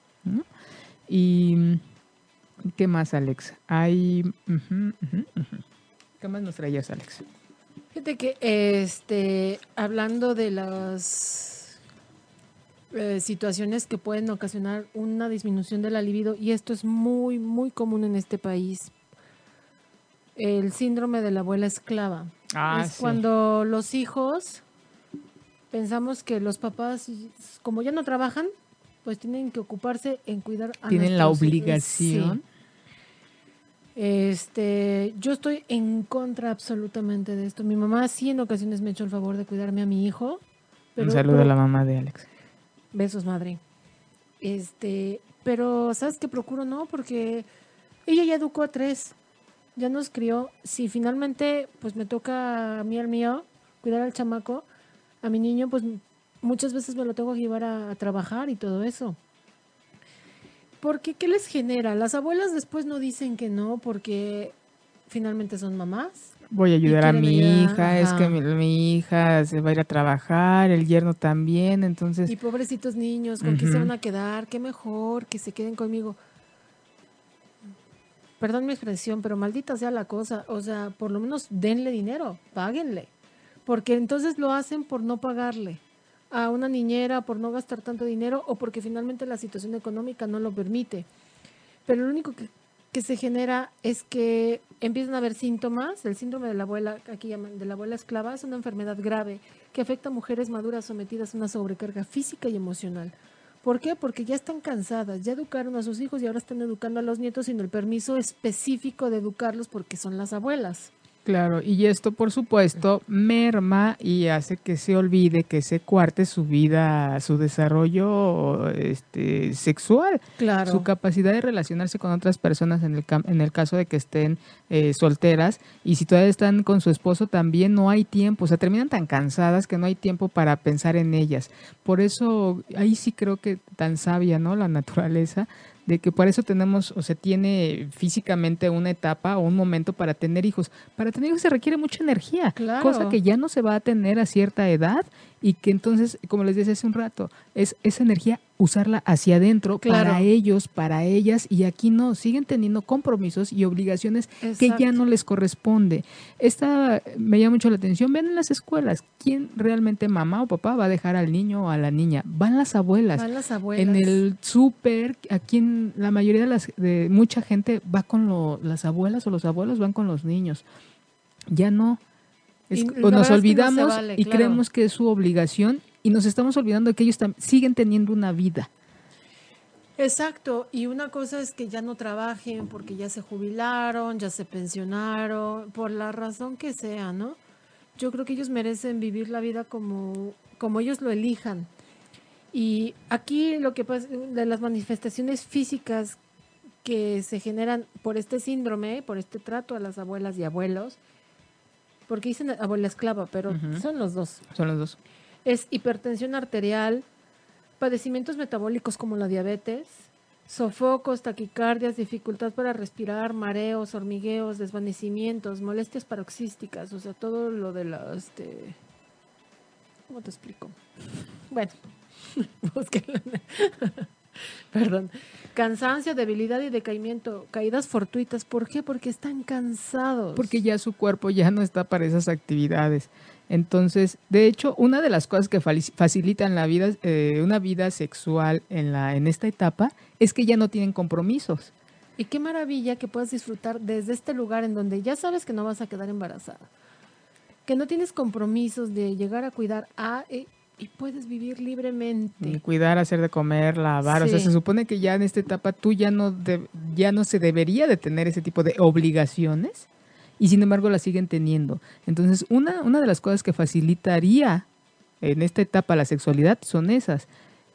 Y ¿qué más, Alex? Hay ¿Qué más nos traías, Alex? Fíjate que este hablando de las eh, situaciones que pueden ocasionar una disminución de la libido y esto es muy muy común en este país. El síndrome de la abuela esclava. Ah, es cuando los hijos pensamos que los papás, como ya no trabajan, pues tienen que ocuparse en cuidar a Tienen la obligación. Este, yo estoy en contra absolutamente de esto. Mi mamá sí en ocasiones me ha hecho el favor de cuidarme a mi hijo. Un saludo a la mamá de Alex. Besos, madre. Este, pero ¿sabes qué procuro? No, porque ella ya educó a tres, ya nos crió. Si finalmente pues me toca a mí al mío cuidar al chamaco, a mi niño, pues muchas veces me lo tengo que llevar a, trabajar y todo eso. Porque, ¿qué les genera? Las abuelas después no dicen que no porque finalmente son mamás. Voy a ayudar a mi hija, es que mi, hija se va a ir a trabajar, el yerno también, entonces... Y pobrecitos niños, ¿con quién se van a quedar? Qué mejor que se queden conmigo. Perdón mi expresión, pero maldita sea la cosa. O sea, por lo menos denle dinero, páguenle porque entonces lo hacen por no pagarle a una niñera, por no gastar tanto dinero o porque finalmente la situación económica no lo permite. Pero lo único que, se genera es que empiezan a haber síntomas. El síndrome de la abuela, aquí llaman de la abuela esclava, es una enfermedad grave que afecta a mujeres maduras sometidas a una sobrecarga física y emocional. ¿Por qué? Porque ya están cansadas, ya educaron a sus hijos y ahora están educando a los nietos sin el permiso específico de educarlos porque son las abuelas. Claro, y esto por supuesto merma y hace que se olvide, que se cuarte su vida, su desarrollo este, sexual, claro. su capacidad de relacionarse con otras personas en el, en el caso de que estén eh, solteras y si todavía están con su esposo también no hay tiempo, o sea, terminan tan cansadas que no hay tiempo para pensar en ellas. Por eso ahí sí creo que tan sabia, ¿no? La naturaleza de que por eso tenemos o se tiene físicamente una etapa o un momento para tener hijos. Para tener hijos se requiere mucha energía, cosa que ya no se va a tener a cierta edad y que entonces, como les decía hace un rato, es esa energía usarla hacia adentro para ellos, para ellas, y aquí no, siguen teniendo compromisos y obligaciones que ya no les corresponde. Esta me llama mucho la atención, ven en las escuelas, ¿quién realmente mamá o papá va a dejar al niño o a la niña? Van las abuelas. Van las abuelas. En el súper, aquí en la mayoría de, las, de mucha gente va con las abuelas o los abuelos van con los niños. Ya no. o nos olvidamos y creemos que es su obligación y nos estamos olvidando de que ellos siguen teniendo una vida. Exacto, y una cosa es que ya no trabajen porque ya se jubilaron, ya se pensionaron, por la razón que sea, ¿no? Yo creo que ellos merecen vivir la vida como, como ellos lo elijan. Y aquí lo que pasa, de las manifestaciones físicas que se generan por este síndrome, por este trato a las abuelas y abuelos, porque dicen abuela esclava, pero son los dos. Son los dos es hipertensión arterial, padecimientos metabólicos como la diabetes, sofocos, taquicardias, dificultad para respirar, mareos, hormigueos, desvanecimientos, molestias paroxísticas, o sea, todo lo de la, este, ¿cómo te explico? Bueno, *laughs* *laughs* Perdón. Cansancio, debilidad y decaimiento, caídas fortuitas. ¿Por qué? Porque están cansados. Porque ya su cuerpo ya no está para esas actividades. Entonces, de hecho, una de las cosas que facilitan la vida, eh, una vida sexual en, la, en esta etapa es que ya no tienen compromisos. Y qué maravilla que puedas disfrutar desde este lugar en donde ya sabes que no vas a quedar embarazada, que no tienes compromisos de llegar a cuidar a eh, y puedes vivir libremente. cuidar, hacer de comer, lavar. O sea, se supone que ya en esta etapa tú ya no, ya no se debería de tener ese tipo de obligaciones y sin embargo la siguen teniendo. Entonces, una, una de las cosas que facilitaría en esta etapa la sexualidad son esas.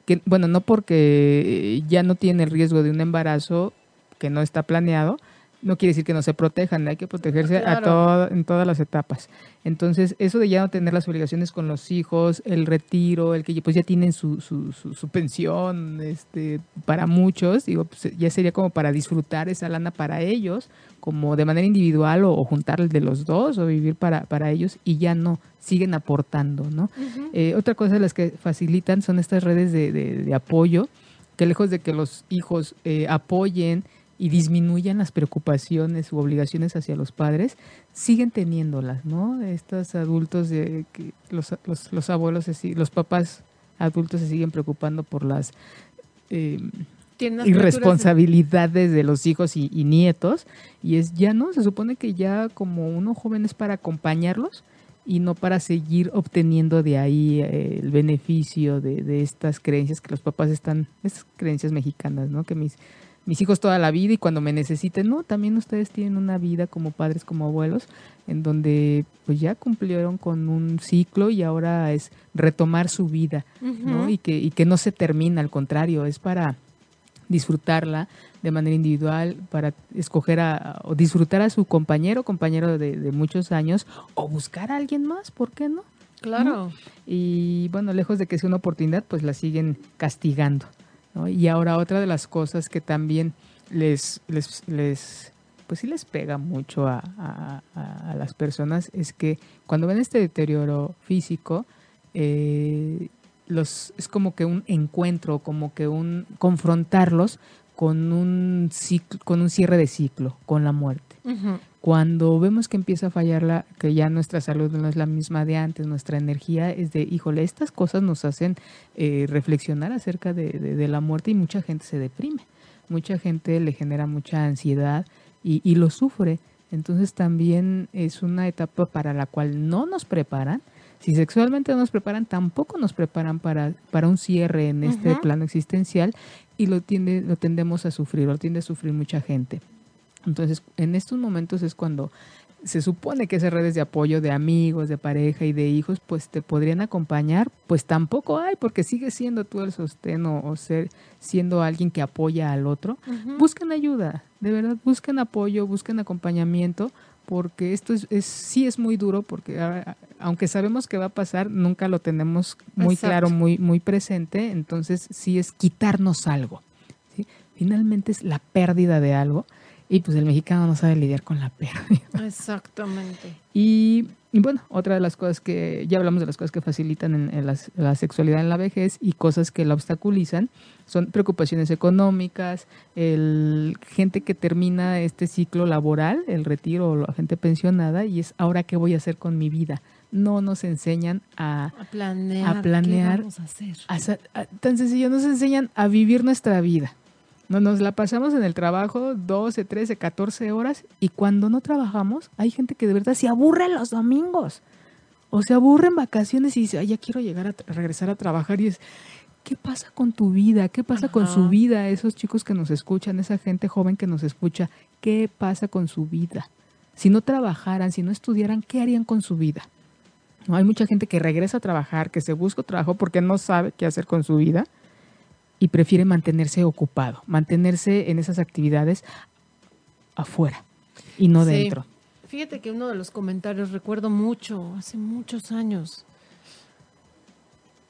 Que, bueno, no porque ya no tiene el riesgo de un embarazo que no está planeado, no quiere decir que no se protejan, hay que protegerse a en todas las etapas. Entonces, eso de ya no tener las obligaciones con los hijos, el retiro, el que pues ya tienen su, su, su, pensión, este, para muchos, digo, pues ya sería como para disfrutar esa lana para ellos, como de manera individual o, juntar el de los dos o vivir para, para ellos y ya no, siguen aportando, ¿no? Eh, otra cosa de las que facilitan son estas redes de, de, apoyo, que lejos de que los hijos eh, apoyen, y disminuyan las preocupaciones u obligaciones hacia los padres, siguen teniéndolas, ¿no? Estos adultos, de, que los, los, los, abuelos, los papás adultos se siguen preocupando por las eh, irresponsabilidades de... los hijos y, nietos, y es ya no, se supone que ya como uno joven es para acompañarlos y no para seguir obteniendo de ahí eh, el beneficio de, de, estas creencias que los papás están, estas creencias mexicanas, ¿no? Que mis mis hijos toda la vida y cuando me necesiten, no, también ustedes tienen una vida como padres, como abuelos, en donde pues ya cumplieron con un ciclo y ahora es retomar su vida, ¿no? Y que, y que no se termina, al contrario, es para disfrutarla de manera individual, para escoger a, o disfrutar a su compañero, compañero de, muchos años, o buscar a alguien más, ¿por qué no? Claro. Y bueno, lejos de que sea una oportunidad, pues la siguen castigando. Y ahora otra de las cosas que también les, les, pues sí les pega mucho a, las personas es que cuando ven este deterioro físico, eh, los, es como que un encuentro, como que un confrontarlos con un ciclo, con un cierre de ciclo, con la muerte. Cuando vemos que empieza a fallar la, que ya nuestra salud no es la misma de antes, nuestra energía es de, híjole, estas cosas nos hacen eh, reflexionar acerca de, la muerte y mucha gente se deprime, mucha gente le genera mucha ansiedad y, y lo sufre. Entonces también es una etapa para la cual no nos preparan. Si sexualmente no nos preparan, tampoco nos preparan para, para un cierre en este plano existencial y lo, tiende, lo tendemos a sufrir, lo tiende a sufrir mucha gente. Entonces, en estos momentos es cuando se supone que esas redes de apoyo de amigos, de pareja y de hijos, pues te podrían acompañar, pues tampoco hay, porque sigues siendo tú el sostén o, ser, siendo alguien que apoya al otro. Busquen ayuda, de verdad, busquen apoyo, busquen acompañamiento, porque esto es, sí es muy duro, porque aunque sabemos que va a pasar, nunca lo tenemos muy claro, muy, muy presente, entonces sí es quitarnos algo. Finalmente es la pérdida de algo y pues el mexicano no sabe lidiar con la pérdida. Exactamente. *laughs* Y, bueno, otra de las cosas que, ya hablamos de las cosas que facilitan en, la, sexualidad en la vejez y cosas que la obstaculizan, son preocupaciones económicas, el gente que termina este ciclo laboral, el retiro o la gente pensionada, y es ahora qué voy a hacer con mi vida. No nos enseñan a, planear. A planear ¿qué vamos a hacer? tan sencillo, nos enseñan a vivir nuestra vida no, nos la pasamos en el trabajo 12, 13, 14 horas y cuando no trabajamos hay gente que de verdad se aburre los domingos o se aburre en vacaciones y dice, Ay, ya quiero llegar a regresar a trabajar y es, ¿qué pasa con tu vida? ¿Qué pasa con su vida? Esos chicos que nos escuchan, esa gente joven que nos escucha, ¿qué pasa con su vida? Si no trabajaran, si no estudiaran, ¿qué harían con su vida? ¿No? Hay mucha gente que regresa a trabajar, que se busca trabajo porque no sabe qué hacer con su vida y prefiere mantenerse ocupado, mantenerse en esas actividades afuera y no dentro. Fíjate que uno de los comentarios recuerdo mucho, hace muchos años,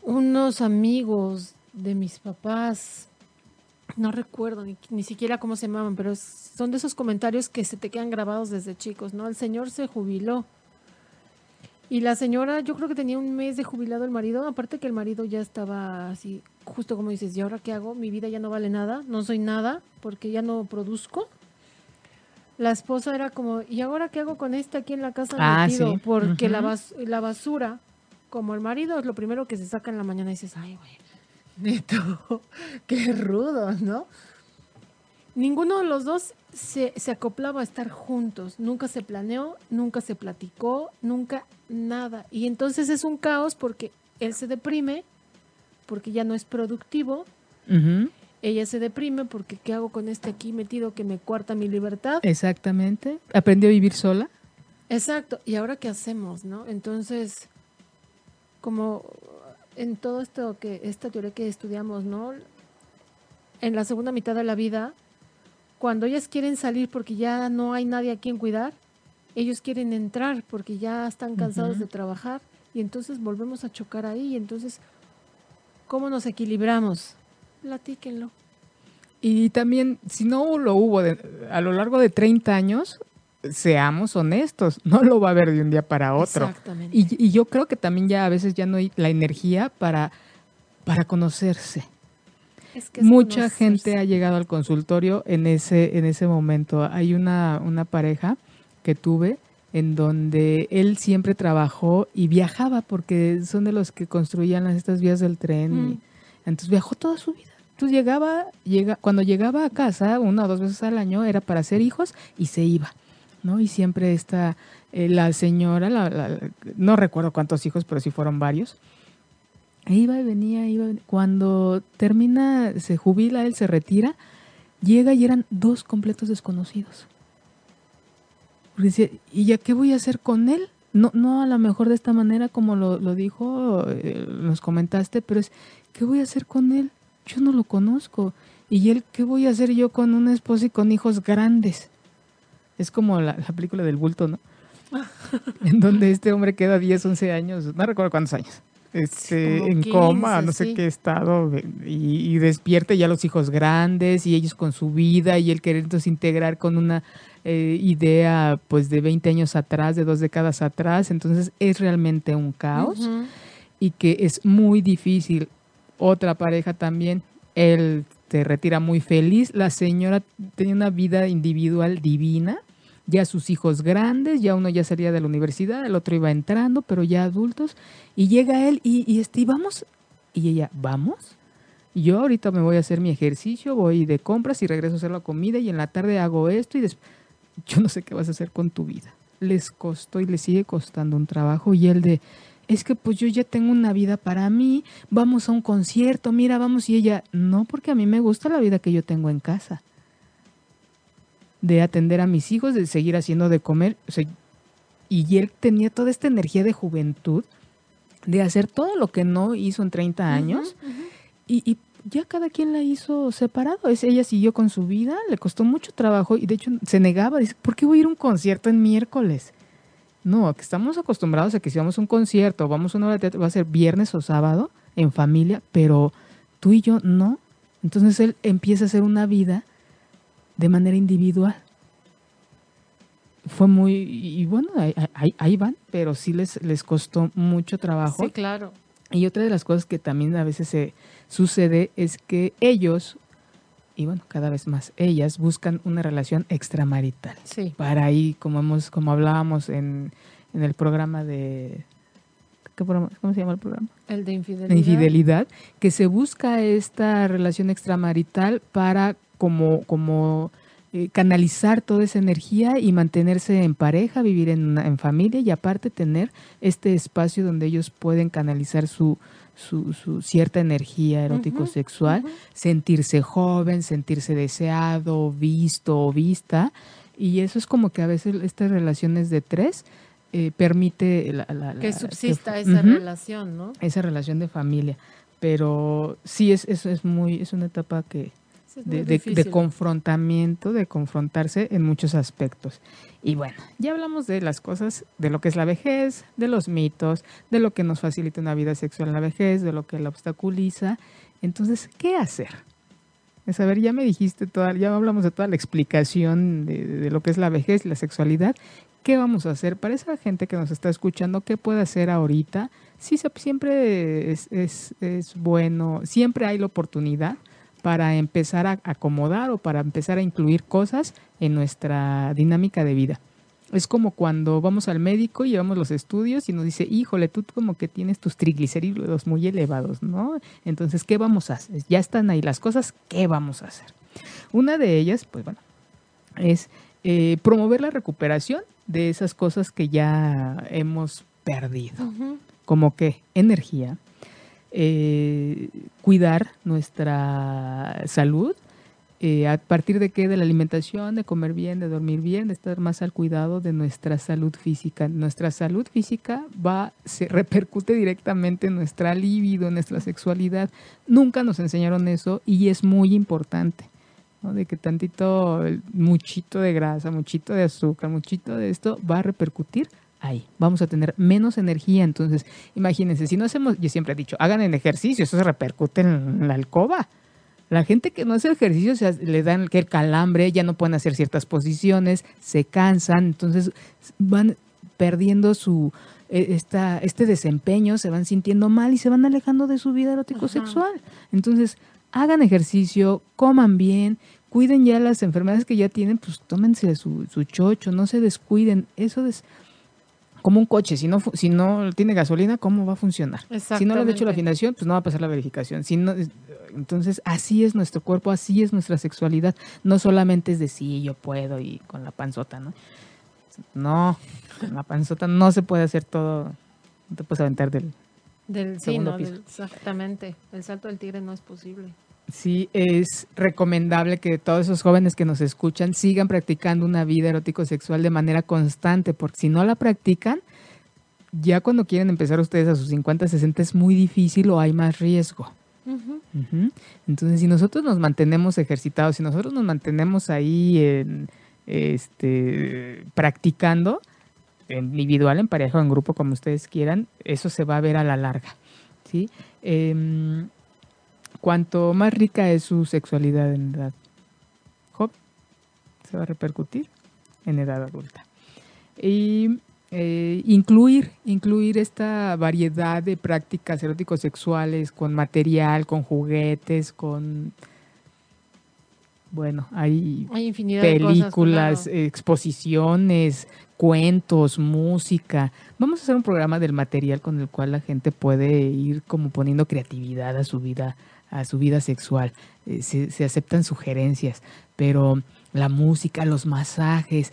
unos amigos de mis papás, no recuerdo ni, ni siquiera cómo se llamaban, pero son de esos comentarios que se te quedan grabados desde chicos, ¿no? El señor se jubiló. Y la señora, yo creo que tenía un mes de jubilado el marido, aparte que el marido ya estaba así justo como dices, ¿y ahora qué hago? Mi vida ya no vale nada, no soy nada porque ya no produzco. La esposa era como, ¿y ahora qué hago con este aquí en la casa Ah, metido? sí. Porque la, bas- la basura, como el marido es lo primero que se saca en la mañana y dices, ay, güey, neto, *laughs* qué rudo, ¿no? Ninguno de los dos se, se acoplaba a estar juntos, nunca se planeó, nunca se platicó, nunca nada. Y entonces es un caos porque él se deprime, porque ya no es productivo, ella se deprime porque ¿qué hago con este aquí metido que me cuarta mi libertad? Exactamente. Aprendió a vivir sola. Exacto, ¿y ahora qué hacemos, no? Entonces, como en todo esto que, esta teoría que estudiamos, ¿no? En la segunda mitad de la vida, cuando ellas quieren salir porque ya no hay nadie a quien cuidar, ellos quieren entrar porque ya están cansados de trabajar y entonces volvemos a chocar ahí y entonces, ¿cómo nos equilibramos? Platíquenlo. Y también, si no lo hubo de- a lo largo de 30 años, seamos honestos, no lo va a haber de un día para otro. Exactamente. Y, y yo creo que también ya a veces ya no hay la energía para, para conocerse. Es que es Mucha conocerse. gente ha llegado al consultorio en ese, en ese momento. Hay una, una pareja que tuve en donde él siempre trabajó y viajaba porque son de los que construían las, estas vías del tren. y entonces viajó toda su vida. Entonces llegaba, llega, cuando llegaba a casa, una o dos veces al año, era para hacer hijos y se iba. ¿no? Y siempre está eh, la señora, la- la- no recuerdo cuántos hijos, pero sí fueron varios. Iba y venía, iba. y venía. Cuando termina, se jubila, él se retira, llega y eran dos completos desconocidos. Porque decía, ¿y ya qué voy a hacer con él? No, no a lo mejor de esta manera como lo, lo dijo, eh, nos comentaste, pero es, ¿qué voy a hacer con él? Yo no lo conozco. ¿Y él qué voy a hacer yo con una esposa y con hijos grandes? Es como la, la película del bulto, ¿no? *laughs* en donde este hombre queda 10, 11 años, no recuerdo cuántos años, este, Como en 15, coma, no sé sí. qué estado, y, y despierta ya los hijos grandes y ellos con su vida y él querer entonces integrar con una eh, idea pues de 20 años atrás, de dos décadas atrás, entonces es realmente un caos y que es muy difícil. Otra pareja también, él se retira muy feliz, la señora tenía una vida individual divina, ya sus hijos grandes, ya uno ya salía de la universidad, el otro iba entrando, pero ya adultos, y llega él y, y este, y vamos, y ella, ¿vamos? Yo ahorita me voy a hacer mi ejercicio, voy de compras y regreso a hacer la comida y en la tarde hago esto y después, yo no sé qué vas a hacer con tu vida. Les costó y les sigue costando un trabajo y el de, es que pues yo ya tengo una vida para mí, vamos a un concierto, mira, vamos y ella, no, porque a mí me gusta la vida que yo tengo en casa. De atender a mis hijos, de seguir haciendo de comer. o sea, y él tenía toda esta energía de juventud, de hacer todo lo que no hizo en 30 años. Y, y ya cada quien la hizo separado. Es, ella siguió con su vida, le costó mucho trabajo y de hecho se negaba. Dice, ¿por qué voy a ir a un concierto en miércoles? No, que estamos acostumbrados a que si vamos a un concierto, vamos a una obra de teatro, va a ser viernes o sábado en familia, pero tú y yo no. Entonces él empieza a hacer una vida de manera individual. Fue muy, y bueno, ahí, ahí- ahí van, pero sí les, les costó mucho trabajo. Sí, claro. Y otra de las cosas que también a veces se sucede es que ellos, y bueno, cada vez más ellas, buscan una relación extramarital. Sí. Para ahí, como hemos, como hablábamos en, en el programa de ¿qué programa? ¿cómo se llama el programa? El de infidelidad. De infidelidad, que se busca esta relación extramarital para como, como eh, canalizar toda esa energía y mantenerse en pareja, vivir en, una- en familia y aparte tener este espacio donde ellos pueden canalizar su, su, su cierta energía erótico-sexual, sentirse joven, sentirse deseado, visto o vista. Y eso es como que a veces estas relaciones de tres eh, permite la, la- Que subsista que- esa relación, ¿no? esa relación de familia. Pero sí es, es, es muy, es una etapa que es de, de- de confrontamiento, de confrontarse en muchos aspectos. Y bueno, ya hablamos de las cosas, de lo que es la vejez, de los mitos, de lo que nos facilita una vida sexual en la vejez, de lo que la obstaculiza. Entonces, ¿qué hacer? Es a ver, ya me dijiste toda, ya hablamos de toda la explicación de, de lo que es la vejez, la sexualidad. ¿qué vamos a hacer? Para esa gente que nos está escuchando, ¿qué puede hacer ahorita? Sí, siempre es, es, es bueno, siempre hay la oportunidad para empezar a acomodar o para empezar a incluir cosas en nuestra dinámica de vida. Es como cuando vamos al médico y llevamos los estudios y nos dice, híjole, tú como que tienes tus triglicéridos muy elevados, ¿no? Entonces, ¿qué vamos a hacer? Ya están ahí las cosas, ¿qué vamos a hacer? Una de ellas, pues bueno, es eh, promover la recuperación de esas cosas que ya hemos perdido, como que energía, eh, cuidar nuestra salud, eh, a partir de qué? De la alimentación, de comer bien, de dormir bien, de estar más al cuidado de nuestra salud física. Nuestra salud física va, se repercute directamente en nuestra libido, en nuestra sexualidad. Nunca nos enseñaron eso y es muy importante. De que tantito, muchito de grasa, muchito de azúcar, muchito de esto va a repercutir ahí. Vamos a tener menos energía. Entonces, imagínense, si no hacemos, yo siempre he dicho, hagan el ejercicio, eso se repercute en la alcoba. La gente que no hace ejercicio o sea, le dan que el calambre, ya no pueden hacer ciertas posiciones, se cansan, entonces van perdiendo su e, esta, este desempeño, se van sintiendo mal y se van alejando de su vida erótico sexual. Entonces, hagan ejercicio, coman bien, cuiden ya las enfermedades que ya tienen, pues tómense su, su chocho, no se descuiden. Eso es como un coche, si no, si no tiene gasolina, ¿cómo va a funcionar? Si no le han hecho la afinación, pues no va a pasar la verificación. Si no, entonces, así es nuestro cuerpo, así es nuestra sexualidad. No solamente es de sí, yo puedo y con la panzota, ¿no? No, con la panzota no se puede hacer todo, no te puedes aventar del, del sí, no, exactamente. El salto del tigre no es posible. Sí, es recomendable que todos esos jóvenes que nos escuchan sigan practicando una vida erótico-sexual de manera constante, porque si no la practican, ya cuando quieren empezar ustedes a sus 50, 60 es muy difícil o hay más riesgo. Entonces, si nosotros nos mantenemos ejercitados, si nosotros nos mantenemos ahí en, este, practicando, individual, en pareja o en grupo, como ustedes quieran, eso se va a ver a la larga. ¿sí? Em, cuanto más rica es su sexualidad en edad joven, se va a repercutir en edad adulta. Y eh, incluir, incluir esta variedad de prácticas eróticos sexuales con material, con juguetes, con bueno, hay, películas, exposiciones, cuentos, música. Vamos a hacer un programa del material con el cual la gente puede ir como poniendo creatividad a su vida a su vida sexual. Eh, se, aceptan sugerencias, pero la música, los masajes,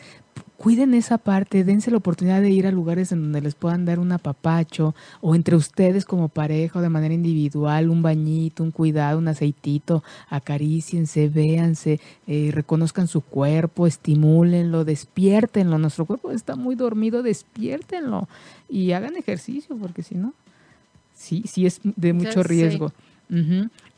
cuiden esa parte, dense la oportunidad de ir a lugares en donde les puedan dar un apapacho o entre ustedes como pareja o de manera individual, un bañito, un cuidado, un aceitito, acaríciense, véanse, eh, reconozcan su cuerpo, estimúlenlo, despiértenlo. Nuestro cuerpo está muy dormido, despiértenlo y hagan ejercicio porque si no, sí, sí es de mucho riesgo.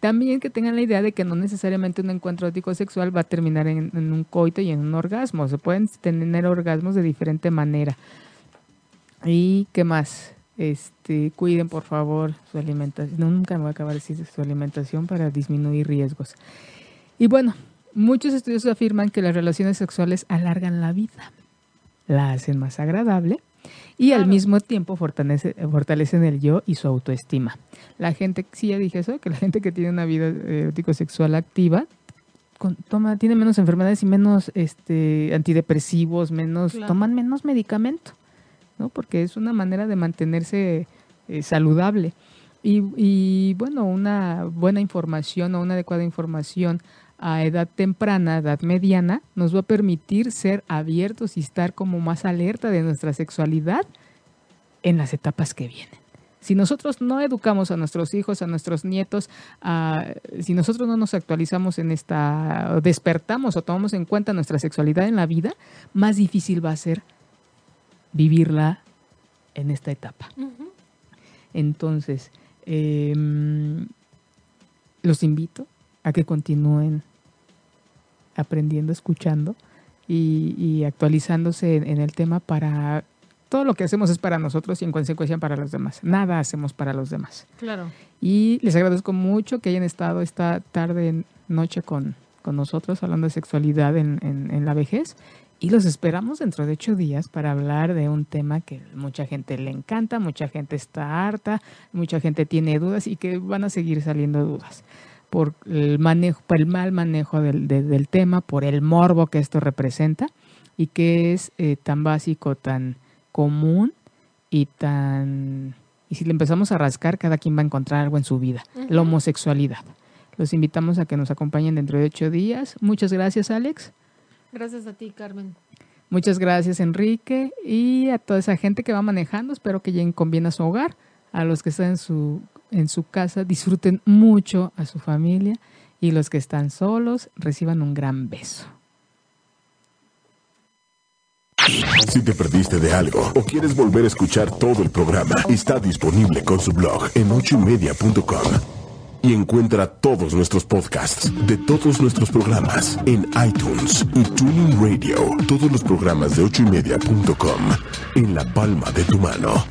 También que tengan la idea de que no necesariamente un encuentro ético sexual va a terminar en, un coito y en un orgasmo. Se pueden tener orgasmos de diferente manera. ¿Y qué más? Este, cuiden por favor su alimentación. nunca me voy a acabar de decir su alimentación para disminuir riesgos. Y bueno, muchos estudios afirman que las relaciones sexuales alargan la vida, la hacen más agradable y al mismo tiempo fortalece, fortalecen el yo y su autoestima. La gente, sí ya dije eso, que la gente que tiene una vida erótico-sexual activa toma, tiene menos enfermedades y menos este, antidepresivos, menos, toman menos medicamento, ¿no? Porque es una manera de mantenerse eh, saludable. Y, y, bueno, una buena información o una adecuada información a edad temprana, edad mediana, nos va a permitir ser abiertos y estar como más alerta de nuestra sexualidad en las etapas que vienen. Si nosotros no educamos a nuestros hijos, a nuestros nietos, si nosotros no nos actualizamos en esta, despertamos o tomamos en cuenta nuestra sexualidad en la vida, más difícil va a ser vivirla en esta etapa. Entonces, em, los invito a que continúen aprendiendo, escuchando y, actualizándose en, el tema para todo lo que hacemos es para nosotros y en consecuencia para los demás. Nada hacemos para los demás. Claro. Y les agradezco mucho que hayan estado esta tarde, noche con, con nosotros hablando de sexualidad en, en, la vejez. Y los esperamos dentro de ocho días para hablar de un tema que mucha gente le encanta, mucha gente está harta, mucha gente tiene dudas y que van a seguir saliendo dudas por el manejo, por el mal manejo del, del tema, por el morbo que esto representa y que es eh, tan básico, tan común y tan... Y si le empezamos a rascar, cada quien va a encontrar algo en su vida. La homosexualidad. Los invitamos a que nos acompañen dentro de ocho días. Muchas gracias, Alex. Gracias a ti, Carmen. Muchas gracias, Enrique. Y a toda esa gente que va manejando, espero que lleguen con bien a su hogar. A los que están en su, en su casa, disfruten mucho a su familia. Y los que están solos, reciban un gran beso. Si te perdiste de algo o quieres volver a escuchar todo el programa, está disponible con su blog en ochoymedia.com. Y encuentra todos nuestros podcasts de todos nuestros programas en iTunes y Tuning Radio. Todos los programas de ochoymedia.com en la palma de tu mano.